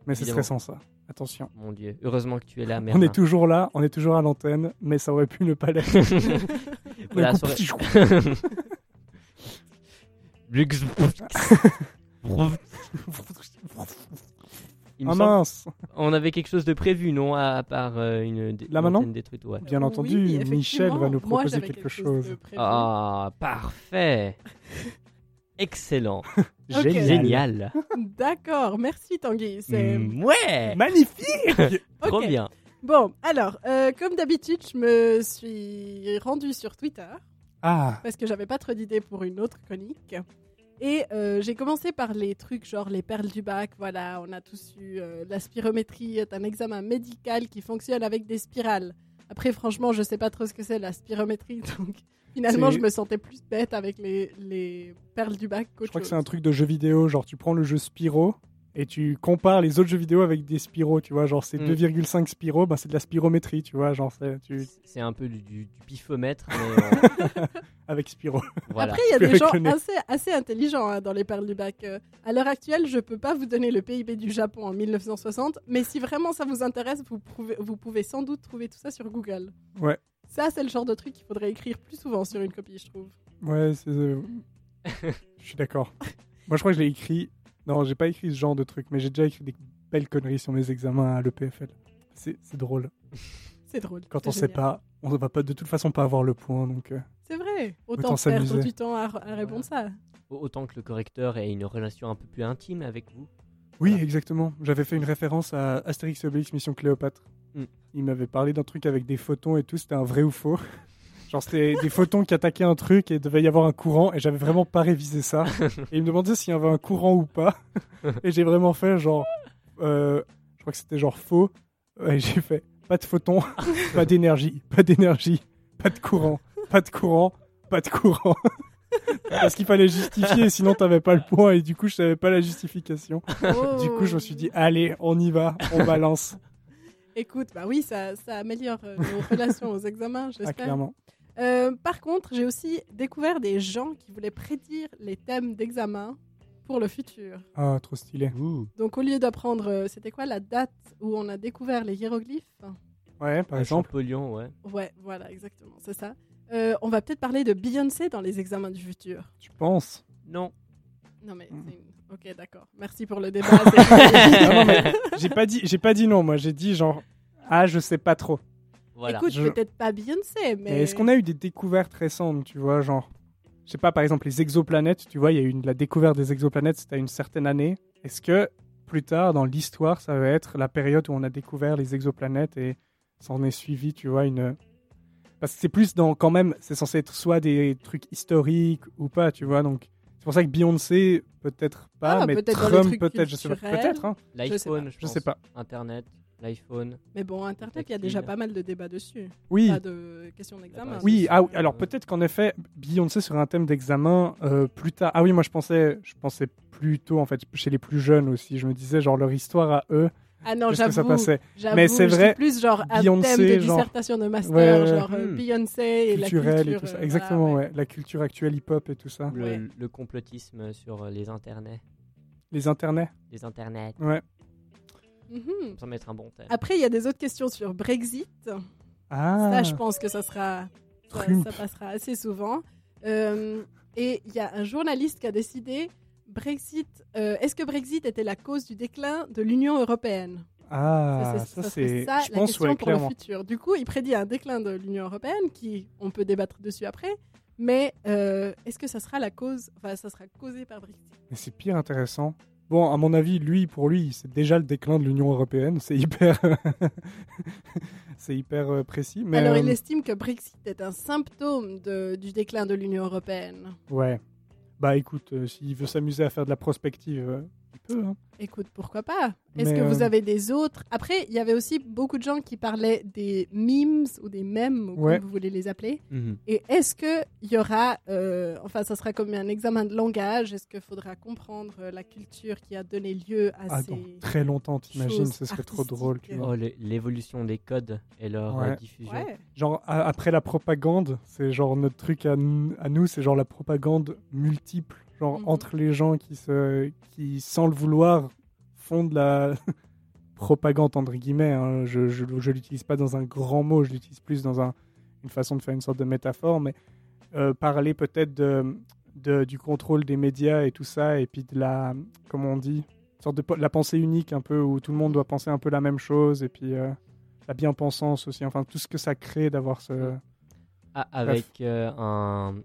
Speaker 3: Mais ce
Speaker 2: Évidemment.
Speaker 3: serait sans ça. Attention.
Speaker 2: Mon dieu, heureusement que tu es là,
Speaker 3: On
Speaker 2: Merlin.
Speaker 3: est toujours là, on est toujours à l'antenne, mais ça aurait pu ne pas l'être.
Speaker 2: Voilà,
Speaker 3: coup,
Speaker 2: aurait- Il me
Speaker 3: Ah
Speaker 2: semble-
Speaker 3: mince.
Speaker 2: On avait quelque chose de prévu, non À part euh, une
Speaker 3: Là,
Speaker 2: une
Speaker 3: maintenant
Speaker 2: antenne détruite, ouais.
Speaker 3: Bien entendu. Michel va nous proposer quelque
Speaker 4: quelque chose.
Speaker 2: Ah, parfait. Excellent.
Speaker 3: Génial.
Speaker 2: Génial.
Speaker 4: D'accord, merci Tanguy. C'est
Speaker 2: Mm, ouais.
Speaker 3: Magnifique
Speaker 2: Trop bien.
Speaker 4: Bon, alors, euh, comme d'habitude, je me suis rendue sur Twitter
Speaker 3: Ah,
Speaker 4: parce que j'avais pas trop d'idées pour une autre chronique. Et euh, j'ai commencé par les trucs genre les perles du bac. Voilà, on a tous eu. euh, la spirométrie est un examen médical qui fonctionne avec des spirales. Après, franchement, je sais pas trop ce que c'est la spirométrie, donc finalement, je me sentais plus bête avec les, les perles du bac
Speaker 3: je crois que c'est un truc de jeu vidéo, genre tu prends le jeu Spyro et tu compares les autres jeux vidéo avec des Spyro, tu vois, genre c'est
Speaker 2: Mm.
Speaker 3: 2,5 Spyro, bah c'est de la spirométrie, tu vois, genre c'est- tu...
Speaker 2: C'est un peu du, du, du pifomètre, mais euh,
Speaker 3: avec Spyro.
Speaker 2: voilà.
Speaker 4: Après, il y a des gens assez intelligents hein, dans les perles du bac. Euh, à l'heure actuelle, je peux pas vous donner le PIB du Japon en 1960, mais si vraiment ça vous intéresse, vous pouvez, vous pouvez sans doute trouver tout ça sur Google.
Speaker 3: Ouais.
Speaker 4: Ça, c'est le genre de truc qu'il faudrait écrire plus souvent sur une copie, je trouve.
Speaker 3: Ouais, c'est... euh, je suis d'accord. Moi je crois que je l'ai écrit... Non, j'ai pas écrit ce genre de truc, mais j'ai déjà écrit des belles conneries sur mes examens à l'EPFL. C'est drôle.
Speaker 4: C'est drôle.
Speaker 3: Quand on sait pas, on va pas de toute façon pas avoir le point, donc... euh,
Speaker 4: C'est vrai. Autant,
Speaker 3: Autant
Speaker 4: perdre du temps à, à répondre ça.
Speaker 2: Autant que le correcteur ait une relation un peu plus intime avec vous.
Speaker 3: Oui,
Speaker 2: Voilà.
Speaker 3: exactement. J'avais fait une référence à Astérix et Obélix Mission Cléopâtre.
Speaker 2: Mm.
Speaker 3: Il m'avait parlé d'un truc avec des photons et tout, c'était un vrai ou faux. Genre c'était des photons qui attaquaient un truc et il devait y avoir un courant et j'avais vraiment pas révisé ça. Et il me demandait s'il y avait un courant ou pas. Et j'ai vraiment fait genre... euh, je crois que c'était genre faux. Et j'ai fait pas de photons, pas d'énergie, pas d'énergie, pas de courant, pas de courant, pas de courant. Parce qu'il fallait justifier, sinon t'avais pas le point et du coup je savais pas la justification. Du coup, je me suis dit, allez, on y va, on balance.
Speaker 4: Écoute, bah oui, ça, ça améliore euh, nos relations aux examens,
Speaker 3: Ah,
Speaker 4: j'espère.
Speaker 3: clairement.
Speaker 4: Euh, par contre, j'ai aussi découvert des gens qui voulaient prédire les thèmes d'examen pour le futur.
Speaker 3: Ah, trop stylé.
Speaker 4: Donc, au lieu d'apprendre, euh, c'était quoi la date où on a découvert les hiéroglyphes?
Speaker 3: Ouais, par
Speaker 2: Un
Speaker 3: exemple.
Speaker 2: Champollion, ouais.
Speaker 4: Ouais, voilà, exactement, c'est ça. Euh, on va peut-être parler de Beyoncé dans les examens du futur.
Speaker 3: Tu penses?
Speaker 2: Non.
Speaker 4: Non, mais
Speaker 3: Mm.
Speaker 4: Ok, d'accord. Merci pour le débat.
Speaker 3: j'ai pas dit, j'ai pas dit non. Moi, j'ai dit genre, ah, je sais pas trop.
Speaker 2: Voilà.
Speaker 4: Écoute,
Speaker 3: Je-
Speaker 4: peut-être pas Beyoncé, mais.
Speaker 3: Mais est-ce qu'on a eu des découvertes récentes, tu vois, genre, je sais pas, par exemple les exoplanètes. Tu vois, il y a eu une- la découverte des exoplanètes, c'était à une certaine année. Est-ce que plus tard dans l'histoire, ça va être la période où on a découvert les exoplanètes et ça en est suivi, tu vois, une parce que c'est plus dans quand même, c'est censé être soit des trucs historiques ou pas, tu vois, donc c'est pour ça que Beyoncé peut-être pas,
Speaker 4: Ah,
Speaker 3: mais
Speaker 4: les
Speaker 3: Trump peut-être, je sais pas, peut-être. Hein.
Speaker 4: Je sais
Speaker 2: L'iPhone,
Speaker 4: pas.
Speaker 2: je,
Speaker 3: Je sais pas.
Speaker 2: Internet, l'iPhone.
Speaker 4: Mais bon, Internet, il y a déjà pas mal de débats dessus.
Speaker 3: Oui.
Speaker 4: Pas de questions d'examen.
Speaker 3: Oui, ah, oui, alors peut-être qu'en effet, Beyoncé sur un thème d'examen euh, plus tard. Ah oui, moi je pensais, je pensais plutôt en fait chez les plus jeunes aussi. Je me disais genre leur histoire à eux.
Speaker 4: Ah non,
Speaker 3: qu'est-ce que ça
Speaker 4: j'avoue.
Speaker 3: passait.
Speaker 4: j'avoue,
Speaker 3: Mais c'est vrai.
Speaker 4: plus genre un
Speaker 3: Beyoncé,
Speaker 4: thème de
Speaker 3: genre-
Speaker 4: dissertation de master,
Speaker 3: Ouais,
Speaker 4: genre euh,
Speaker 2: Hmm.
Speaker 4: Beyoncé et la
Speaker 3: culturel
Speaker 4: culture.
Speaker 3: et tout ça.
Speaker 4: euh,
Speaker 3: Exactement,
Speaker 4: voilà,
Speaker 3: ouais. La culture actuelle hip-hop et tout ça.
Speaker 2: Le,
Speaker 4: Ouais.
Speaker 2: le complotisme sur les internets.
Speaker 3: Les internets.
Speaker 2: Les internets.
Speaker 3: Ouais.
Speaker 4: Mhm.
Speaker 2: Ça mettre un bon thème.
Speaker 4: Après, il y a des autres questions sur Brexit.
Speaker 3: Ah.
Speaker 4: Ça, je pense que ça sera, ça, passera assez souvent. Euh, et il y a un journaliste qui a décidé Brexit. euh, Est-ce que Brexit était la cause du déclin de l'Union européenne?
Speaker 3: Ah,
Speaker 4: c'est-
Speaker 3: ça, c'est.
Speaker 4: ça
Speaker 3: Je
Speaker 4: la
Speaker 3: pense
Speaker 4: question
Speaker 3: ouais,
Speaker 4: pour le futur. Du coup, il prédit un déclin de l'Union européenne, qui on peut débattre dessus après. Mais euh, est-ce que ça sera la cause Enfin, ça sera causé par Brexit?
Speaker 3: Mais c'est pire intéressant. Bon, à mon avis, lui, pour lui, c'est déjà le déclin de l'Union européenne. C'est hyper, c'est hyper euh, précis. Mais
Speaker 4: Alors,
Speaker 3: euh,
Speaker 4: il estime que Brexit est un symptôme de- du déclin de l'Union européenne.
Speaker 3: ouais. Bah écoute, euh, s'il veut s'amuser à faire de la prospective, peut. Hein.
Speaker 4: Écoute, pourquoi pas? Est-ce que vous
Speaker 3: euh,
Speaker 4: avez des autres? Après, il y avait aussi beaucoup de gens qui parlaient des memes ou des mèmes, ou
Speaker 3: Ouais.
Speaker 4: comme vous voulez les appeler.
Speaker 2: Mhm.
Speaker 4: Et est-ce que il y aura, euh, enfin, ça sera comme un examen de langage? Est-ce qu'il faudra comprendre euh, la culture qui a donné lieu à
Speaker 3: Ah,
Speaker 4: ces
Speaker 3: dans très longtemps, t'imagines, ce serait trop drôle. Tu vois.
Speaker 2: Oh, l'é- l'évolution des codes et leur
Speaker 3: Ouais.
Speaker 2: diffusion.
Speaker 4: Ouais.
Speaker 3: Genre, après la propagande, c'est genre notre truc à, à nous, c'est genre la propagande multiple. Genre
Speaker 4: Mhm.
Speaker 3: entre les gens qui, se, qui, sans le vouloir, font de la, propagande entre guillemets. hein. Je je, je l'utilise pas dans un grand mot, je l'utilise plus dans un, une façon de faire une sorte de métaphore, mais euh, parler peut-être de, de- du contrôle des médias et tout ça, et puis de la, comment on dit, sorte de la pensée unique un peu où tout le monde doit penser un peu la même chose, et puis euh, la bien-pensance aussi, enfin tout ce que ça crée d'avoir ce.
Speaker 2: Ah, avec euh, un,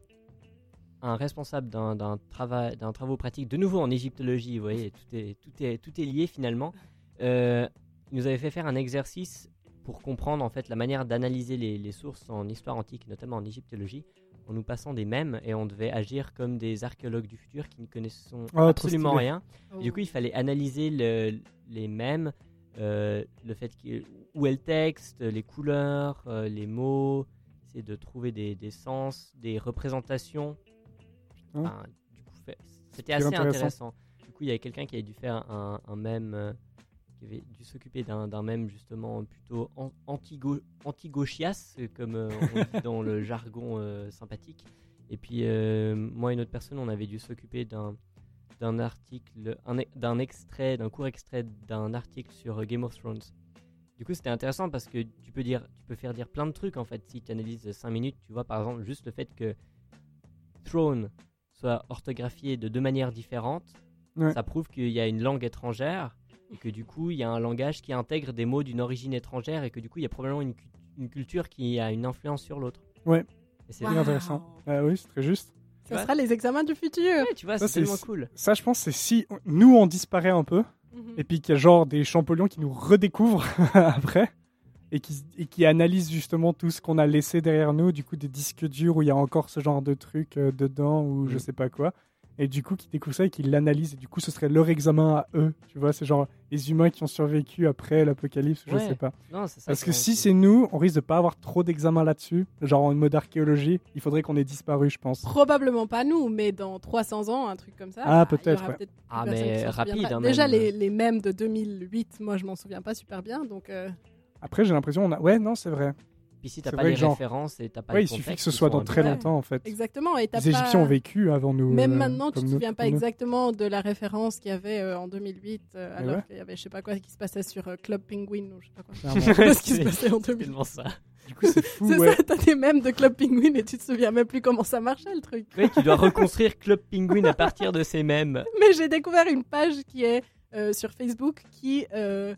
Speaker 2: un responsable d'un d'un travail d'un travaux pratique de nouveau en égyptologie vous voyez tout est tout est tout est lié finalement. Euh, il nous avait fait faire un exercice pour comprendre en fait la manière d'analyser les, les sources en histoire antique notamment en égyptologie en nous passant des mèmes et on devait agir comme des archéologues du futur qui ne connaissent
Speaker 3: Oh,
Speaker 2: absolument rien. Et du coup il fallait analyser le- les mèmes euh, le fait qu'il- où est le texte les couleurs euh, les mots essayer de trouver des, des sens, des représentations.
Speaker 3: Hein
Speaker 2: Enfin, du coup, c'était assez
Speaker 3: intéressant.
Speaker 2: intéressant. Du coup, il y avait quelqu'un qui avait dû faire un, un mème, euh, qui avait dû s'occuper d'un d'un mème justement plutôt an- anti-gau- anti-gauchias, comme euh, on dit dans le jargon euh, sympathique. Et puis, moi et une autre personne, on avait dû s'occuper d'un d'un article, e- d'un extrait, d'un court extrait d'un article sur Game of Thrones. Du coup, c'était intéressant parce que tu peux dire, tu peux faire dire plein de trucs en fait. Si tu analyses 5 minutes, tu vois par exemple juste le fait que Throne soit orthographié de deux manières différentes,
Speaker 3: Ouais.
Speaker 2: ça prouve qu'il y a une langue étrangère et que du coup, il y a un langage qui intègre des mots d'une origine étrangère et que du coup, il y a probablement une, cu- une culture qui a une influence sur l'autre.
Speaker 3: Ouais.
Speaker 2: C'est
Speaker 3: C'est intéressant. Ah oui, c'est très juste.
Speaker 4: Ça sera les examens du futur.
Speaker 2: Ouais, tu vois,
Speaker 3: Ça,
Speaker 2: c'est tellement cool.
Speaker 3: Ça, je pense, c'est si nous on disparaît un peu,
Speaker 4: Mhm.
Speaker 3: et puis qu'il y a genre des champollions qui nous redécouvrent après, et qui, et qui analysent justement tout ce qu'on a laissé derrière nous, du coup des disques durs où il y a encore ce genre de trucs euh, dedans, ou je
Speaker 2: Mm.
Speaker 3: sais pas quoi, et du coup qui découvrent ça et qui l'analysent, et du coup ce serait leur examen à eux, tu vois, c'est genre les humains qui ont survécu après l'apocalypse, je
Speaker 2: Ouais.
Speaker 3: sais pas.
Speaker 2: Non, c'est ça
Speaker 3: Parce que si c'est nous, on risque de pas avoir trop d'examens là-dessus, genre en mode archéologie, il faudrait qu'on ait disparu, je pense.
Speaker 4: Probablement pas nous, mais dans 300 ans, un truc comme ça.
Speaker 3: Ah,
Speaker 4: bah, il y
Speaker 3: peut-être,
Speaker 4: aura
Speaker 3: ouais.
Speaker 4: plus
Speaker 2: Ah,
Speaker 4: personne
Speaker 2: mais
Speaker 4: qui s'en
Speaker 2: rapide,
Speaker 4: souviendra.
Speaker 2: hein,
Speaker 4: Déjà,
Speaker 2: même.
Speaker 4: les, les mèmes de 2008, moi, je m'en souviens pas super bien. Donc, euh,
Speaker 3: Après, j'ai l'impression, on a... ouais, non, c'est vrai.
Speaker 2: Puis si t'as
Speaker 3: C'est
Speaker 2: pas
Speaker 3: vrai
Speaker 2: les
Speaker 3: genre-
Speaker 2: références et t'as pas
Speaker 3: Ouais,
Speaker 2: le
Speaker 3: il suffit que ce soit dans très longtemps, en fait.
Speaker 4: exactement. Et t'as
Speaker 3: Les Égyptiens
Speaker 4: pas-
Speaker 3: ont vécu avant nous.
Speaker 4: Même
Speaker 3: euh,
Speaker 4: maintenant, tu te souviens pas
Speaker 3: nous.
Speaker 4: exactement de la référence qu'il y avait euh, en 2008, euh, alors
Speaker 3: ouais.
Speaker 4: qu'il y avait je sais pas quoi qui se passait sur euh, Club Penguin ou je sais pas quoi. Je sais pas ce qui se
Speaker 2: C'est
Speaker 4: passait en
Speaker 2: tellement
Speaker 4: 2008.
Speaker 2: ça.
Speaker 3: Du coup, c'est fou,
Speaker 4: C'est
Speaker 3: ouais.
Speaker 4: ça, t'as des mèmes de Club Penguin et tu te souviens même plus comment ça marchait le truc.
Speaker 2: Ouais, tu dois reconstruire Club Penguin à partir de ces mêmes.
Speaker 4: Mais j'ai découvert une page qui est euh, sur Facebook qui euh,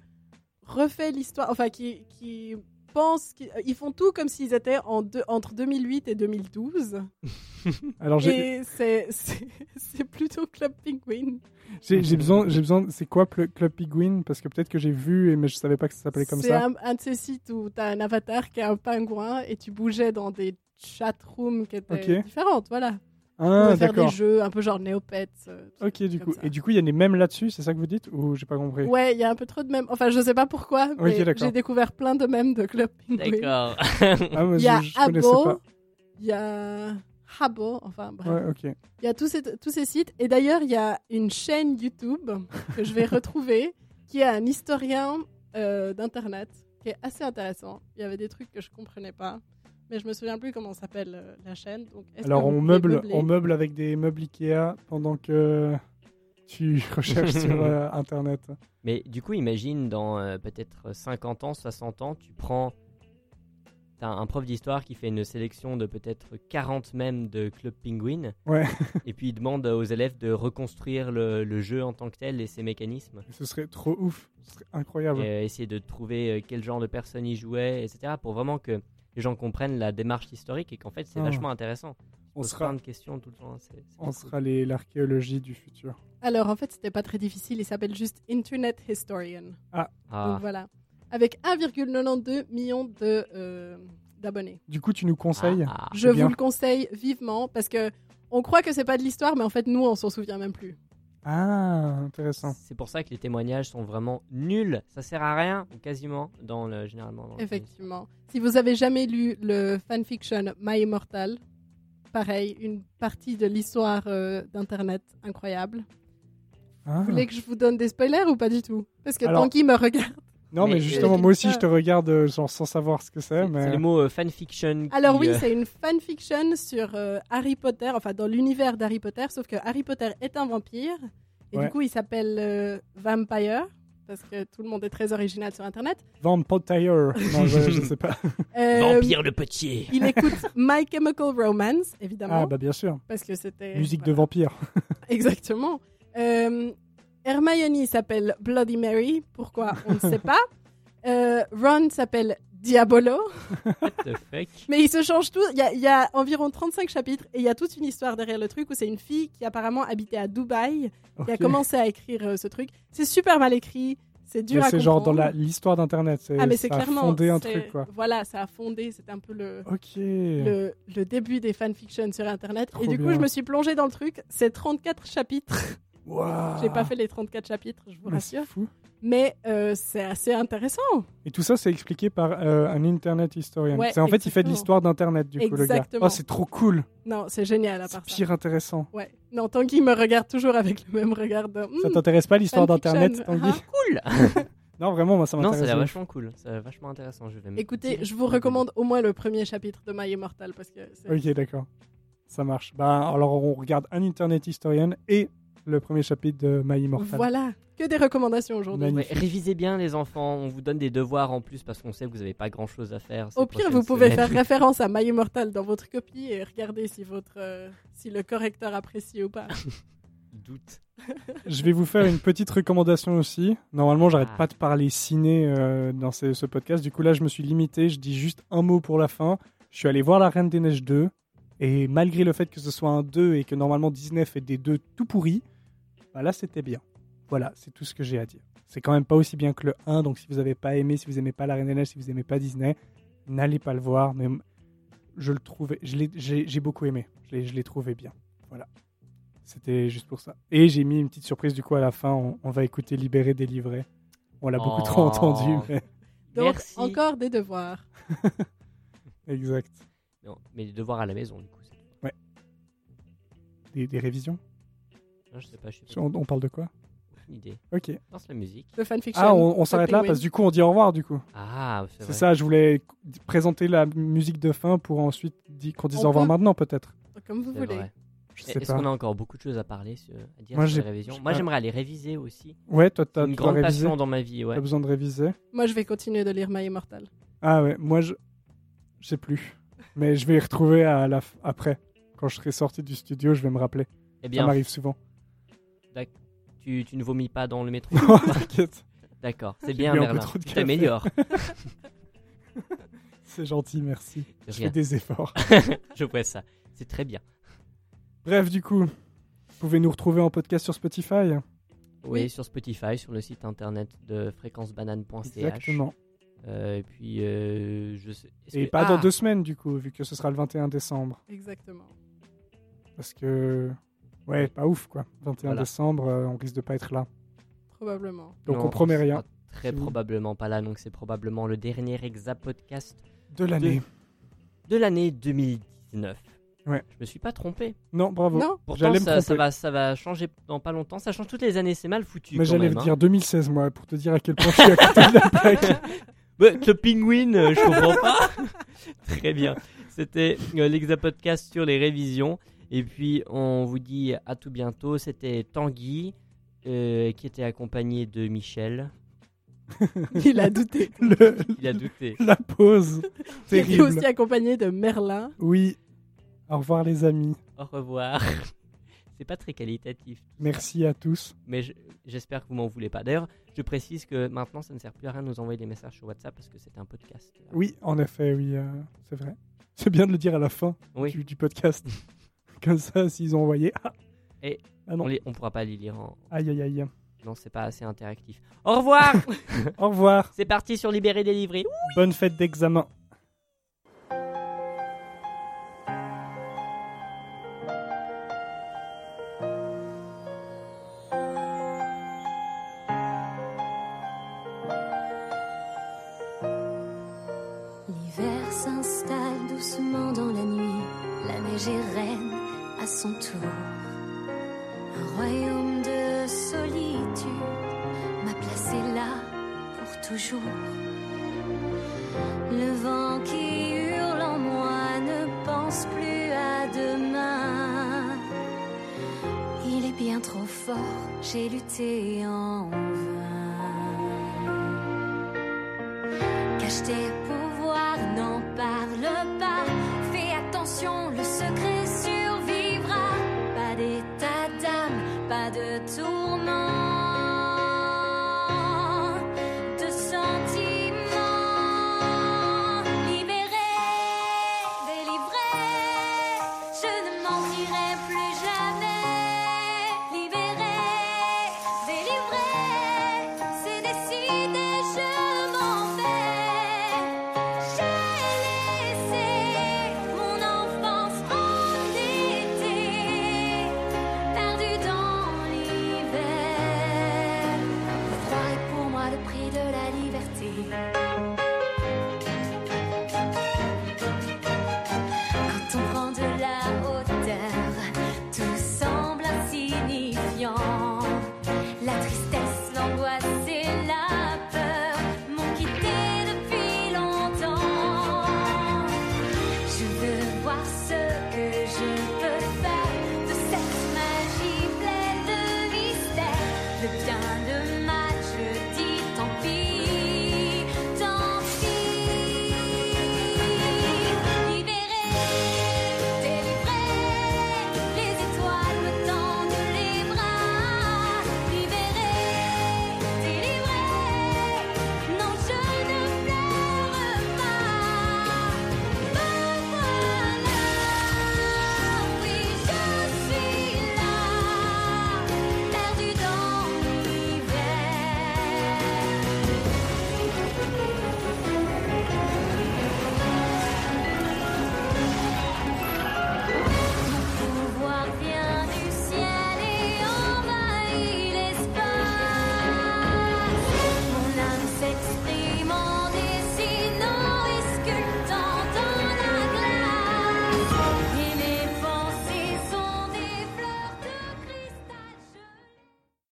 Speaker 4: refait l'histoire, enfin qui, qui pense, qu'ils- ils font tout comme s'ils étaient en deux- entre 2008 et 2012.
Speaker 3: Alors,
Speaker 4: Et c'est- c'est c'est plutôt Club Penguin.
Speaker 3: j'ai- besoin, j'ai besoin. C'est quoi Club Penguin? Parce que peut-être que j'ai vu, et- mais je savais pas que ça s'appelait comme
Speaker 4: C'est
Speaker 3: ça.
Speaker 4: un, un de ces sites où tu as un avatar qui est un pingouin et tu bougeais dans des chat rooms qui étaient différentes, voilà.
Speaker 3: Ah,
Speaker 4: faire des
Speaker 3: d'accord.
Speaker 4: jeux un peu genre Néopets. euh,
Speaker 3: Ok, du coup.
Speaker 4: ça.
Speaker 3: Et du coup, il y a des mèmes là-dessus, c'est ça que vous dites Ou j'ai pas compris?
Speaker 4: Ouais, il y a un peu trop de mèmes. Enfin, je sais pas pourquoi, mais
Speaker 3: d'accord.
Speaker 4: j'ai découvert plein de mèmes de Club Penguin.
Speaker 2: D'accord.
Speaker 3: Ah, moi,
Speaker 4: Il y a Abo, il y a Habo, enfin bref.
Speaker 3: Ouais, ok.
Speaker 4: Il y a tous ces, tous ces sites. Et d'ailleurs, il y a une chaîne YouTube que je vais retrouver qui est un historien euh, d'Internet qui est assez intéressant. Il y avait des trucs que je comprenais pas. Mais je me souviens plus comment s'appelle euh, la chaîne. Donc,
Speaker 3: Alors, on meuble, on meuble avec des meubles Ikea pendant que tu recherches sur euh, Internet.
Speaker 2: Mais du coup, imagine dans euh, peut-être 50 ans, 60 ans, tu prends. T'as un prof d'histoire qui fait une sélection de peut-être 40 mèmes de Club Penguin.
Speaker 3: Ouais.
Speaker 2: et puis il demande aux élèves de reconstruire le, le jeu en tant que tel et ses mécanismes.
Speaker 3: Ce serait trop ouf. Ce serait incroyable.
Speaker 2: Et euh, essayer de trouver quel genre de personnes y jouaient, etc. Pour vraiment que les gens comprennent la démarche historique et qu'en fait c'est
Speaker 3: Ah.
Speaker 2: vachement intéressant.
Speaker 3: On
Speaker 2: On se
Speaker 3: sera-
Speaker 2: plein de questions tout le temps.
Speaker 3: On sera les- l'archéologie du futur.
Speaker 4: Alors, en fait, c'était pas très difficile. Il s'appelle juste Internet Historian.
Speaker 3: Ah.
Speaker 2: Ah.
Speaker 4: Donc voilà. Avec 1,92 million de, euh, d'abonnés.
Speaker 3: Du coup, tu nous conseilles
Speaker 2: Ah,
Speaker 4: Je
Speaker 3: C'est bien.
Speaker 4: vous le conseille vivement parce que on croit que c'est pas de l'histoire, mais en fait, nous, on s'en souvient même plus.
Speaker 3: Ah, intéressant.
Speaker 2: C'est pour ça que les témoignages sont vraiment nuls. Ça sert à rien, ou quasiment, dans le, généralement. dans le-
Speaker 4: Effectivement. Si vous avez jamais lu le fanfiction My Immortal, pareil, une partie de l'histoire euh, d'Internet incroyable.
Speaker 3: Ah.
Speaker 4: Vous voulez que je vous donne des spoilers ou pas du tout? Parce que
Speaker 3: Alors-
Speaker 4: Tanguy me regarde.
Speaker 3: Non, mais,
Speaker 2: Mais,
Speaker 3: justement, moi aussi, je te regarde euh, genre, sans savoir ce que c'est. Mais...
Speaker 2: C'est le mot euh, fanfiction. qui,
Speaker 4: Alors oui,
Speaker 2: euh,
Speaker 4: c'est une fanfiction sur euh, Harry Potter, enfin dans l'univers d'Harry Potter, sauf que Harry Potter est un vampire. Et
Speaker 3: Ouais.
Speaker 4: du coup, il s'appelle euh, Vampire. parce que tout le monde est très original sur Internet.
Speaker 3: Vampire. Non, je, je sais pas.
Speaker 4: Euh,
Speaker 2: Vampire le petit.
Speaker 4: Il écoute My Chemical Romance, évidemment.
Speaker 3: Ah, bah bien sûr.
Speaker 4: Parce que c'était.
Speaker 3: Musique de vampire.
Speaker 4: Exactement. Euh, Hermione s'appelle Bloody Mary. Pourquoi On ne sait pas. Euh, Ron s'appelle Diabolo.
Speaker 2: What the fuck?
Speaker 4: Mais ils se changent tous. Il y, a- il y a environ 35 chapitres et il y a toute une histoire derrière le truc où c'est une fille qui apparemment habitait à Dubaï qui a commencé à écrire euh, ce truc. C'est super mal écrit. C'est dur
Speaker 3: Mais
Speaker 4: à
Speaker 3: c'est genre dans l'histoire d'Internet. c'est-
Speaker 4: Ah mais c'est
Speaker 3: ça a
Speaker 4: clairement.
Speaker 3: fondé un truc, quoi.
Speaker 4: Voilà, ça a fondé. C'est un peu le.
Speaker 3: Ok.
Speaker 4: Le, le début des fanfictions sur internet.
Speaker 3: Trop
Speaker 4: et du coup, je me suis plongée dans le truc. C'est 34 chapitres.
Speaker 3: Waouh.
Speaker 4: J'ai pas fait les 34 chapitres, je vous
Speaker 3: Mais c'est
Speaker 4: rassure.
Speaker 3: fou.
Speaker 4: Mais euh, c'est assez intéressant.
Speaker 3: Et tout ça, c'est expliqué par euh, un Internet historien.
Speaker 4: Ouais,
Speaker 3: c'est en fait, il fait de l'histoire d'Internet, du coup, le gars. Oh, c'est trop cool.
Speaker 4: Non, c'est génial à
Speaker 3: C'est
Speaker 4: part ça.
Speaker 3: pire intéressant.
Speaker 4: Ouais. Non, Tanguy me regarde toujours avec le même regard de.
Speaker 3: Ça
Speaker 4: Hmm,
Speaker 3: t'intéresse pas l'histoire d'Internet, Tanguy
Speaker 4: hein.
Speaker 2: Cool
Speaker 3: Non, vraiment, moi, ça
Speaker 2: Non,
Speaker 3: m'intéresse.
Speaker 2: ça
Speaker 3: de ouf.
Speaker 2: vachement cool. Ça l'air vachement intéressant. Je vais
Speaker 4: Écoutez, je vous recommande au moins le premier chapitre de My Immortal parce que c'est
Speaker 3: Ok, d'accord. Ça marche. Bah, alors, on regarde un Internet historien et le premier chapitre de My Immortal.
Speaker 4: Voilà, que des recommandations aujourd'hui.
Speaker 2: Ouais, révisez bien les enfants, on vous donne des devoirs en plus parce qu'on sait que vous n'avez pas grand chose à faire.
Speaker 4: Au pire, vous pouvez
Speaker 2: semaines.
Speaker 4: faire référence à My Immortal dans votre copie et regarder si votre euh, si le correcteur apprécie ou pas.
Speaker 2: Doute.
Speaker 3: Je vais vous faire une petite recommandation aussi. Normalement, j'arrête
Speaker 2: Ah.
Speaker 3: pas de parler ciné euh, dans ce, ce podcast. Du coup, là, je me suis limité. Je dis juste un mot pour la fin. Je suis allé voir La Reine des Neiges 2. Et malgré le fait que ce soit un 2 et que normalement Disney fait des 2 tout pourris, bah là, c'était bien. Voilà, c'est tout ce que j'ai à dire. C'est quand même pas aussi bien que le 1. Donc, si vous avez pas aimé, si vous aimez pas La Reine des Neiges, si vous aimez pas Disney, n'allez pas le voir. Mais je le trouvais, je l'ai- j'ai j'ai beaucoup aimé. Je l'ai- je l'ai trouvé bien. Voilà. C'était juste pour ça. Et j'ai mis une petite surprise du coup à la fin. On, on va écouter Libéré, délivré. On l'a beaucoup trop
Speaker 2: Oh.
Speaker 3: entendu. Mais...
Speaker 4: Donc
Speaker 2: Merci.
Speaker 4: encore des devoirs.
Speaker 3: Exact.
Speaker 2: Non, mais des devoirs à la maison du coup.
Speaker 3: Des, des révisions?
Speaker 2: Non, je sais pas, je sais pas.
Speaker 3: on, on parle de quoi
Speaker 2: Aucune idée.
Speaker 3: Ok.
Speaker 2: Lance la musique.
Speaker 4: De fanfiction.
Speaker 3: Ah, on, s'arrête là parce que du coup on dit au revoir du coup.
Speaker 2: Ah, c'est
Speaker 3: ça, je voulais présenter la musique de fin pour ensuite dire qu'on dise
Speaker 4: On
Speaker 3: au revoir
Speaker 4: peut-
Speaker 3: maintenant peut-être.
Speaker 4: Comme vous voulez.
Speaker 2: vrai.
Speaker 3: Je
Speaker 2: Et
Speaker 3: sais
Speaker 2: Est-ce qu'on a encore beaucoup de choses à parler, sur- à dire
Speaker 3: Moi,
Speaker 2: sur les révisions? Moi, j'aimerais aller réviser aussi.
Speaker 3: Ouais, toi t'as
Speaker 2: Une grande
Speaker 3: réviser?
Speaker 2: passion dans ma vie, ouais.
Speaker 3: T'as besoin de réviser?
Speaker 4: Moi, je vais continuer de lire My Immortal.
Speaker 3: Ah ouais, moi je je sais plus. Mais je vais y retrouver à la f- après. Quand je serai sorti du studio, je vais me rappeler.
Speaker 2: Eh
Speaker 3: Ça m'arrive souvent.
Speaker 2: Tu, tu ne vomis pas dans le métro
Speaker 3: Non, t'inquiète.
Speaker 2: D'accord, c'est bien Merlin. Tu t'améliores.
Speaker 3: C'est gentil, merci. Je fais des efforts.
Speaker 2: Je vois ça. C'est très bien.
Speaker 3: Bref, du coup, vous pouvez nous retrouver en podcast sur Spotify.
Speaker 2: Oui, sur Spotify, sur le site internet de fréquencebanane.ch.
Speaker 3: Exactement.
Speaker 2: Euh, et puis, euh, je sais. est-ce
Speaker 3: Et
Speaker 2: que-
Speaker 3: pas
Speaker 2: Ah
Speaker 3: dans deux semaines, du coup, vu que ce sera le 21 décembre.
Speaker 4: Exactement.
Speaker 3: Parce que. Ouais, pas ouf, quoi. 21
Speaker 2: Voilà.
Speaker 3: décembre, euh, on risque de pas être là.
Speaker 4: Probablement.
Speaker 3: Donc
Speaker 2: Non,
Speaker 3: on promet rien.
Speaker 2: Très probablement pas là, donc c'est probablement le dernier exa podcast
Speaker 3: De l'année.
Speaker 2: de l'année 2019.
Speaker 3: Ouais.
Speaker 2: Je me suis pas trompé.
Speaker 3: Non, bravo.
Speaker 4: Non.
Speaker 2: Pourtant, ça, va, ça va changer dans pas longtemps. Ça change toutes les années, c'est mal foutu.
Speaker 3: Mais j'allais
Speaker 2: hein.
Speaker 3: dire 2016, moi, pour te dire à quel point je suis à côté de la plaque.
Speaker 2: Ouais, le pingouin, euh, je comprends pas. Très bien. C'était euh, l'Exa Podcast sur les révisions. Et puis, on vous dit à tout bientôt. C'était Tanguy, euh, qui était accompagné de Michel.
Speaker 4: Il a douté.
Speaker 3: Le-
Speaker 2: Il a douté.
Speaker 3: la pause.
Speaker 4: Il était
Speaker 3: Terrible.
Speaker 4: aussi accompagné de Merlin.
Speaker 3: Oui. Au revoir, les amis.
Speaker 2: Au revoir. C'est pas très qualitatif.
Speaker 3: Merci à tous.
Speaker 2: Mais je- j'espère que vous m'en voulez pas. D'ailleurs, je précise que maintenant, ça ne sert plus à rien de nous envoyer des messages sur WhatsApp parce que c'est un podcast.
Speaker 3: Oui, en effet, oui, euh, c'est vrai. C'est bien de le dire à la fin
Speaker 2: Oui.
Speaker 3: du, du podcast. Comme ça, s'ils ont envoyé. Ah,
Speaker 2: Et
Speaker 3: ah non.
Speaker 2: on, les, on pourra pas les lire en.
Speaker 3: Aïe, aïe, aïe.
Speaker 2: Non, c'est pas assez interactif. Au revoir
Speaker 3: Au revoir.
Speaker 2: C'est parti sur Libéré Délivré.
Speaker 3: Bonne fête d'examen.
Speaker 15: L'hiver s'installe doucement dans la nuit, la neige est reine à son tour. Un royaume de solitude m'a placé là pour toujours. Le vent qui hurle en moi ne pense plus à demain. Il est bien trop fort, j'ai lutté en vain.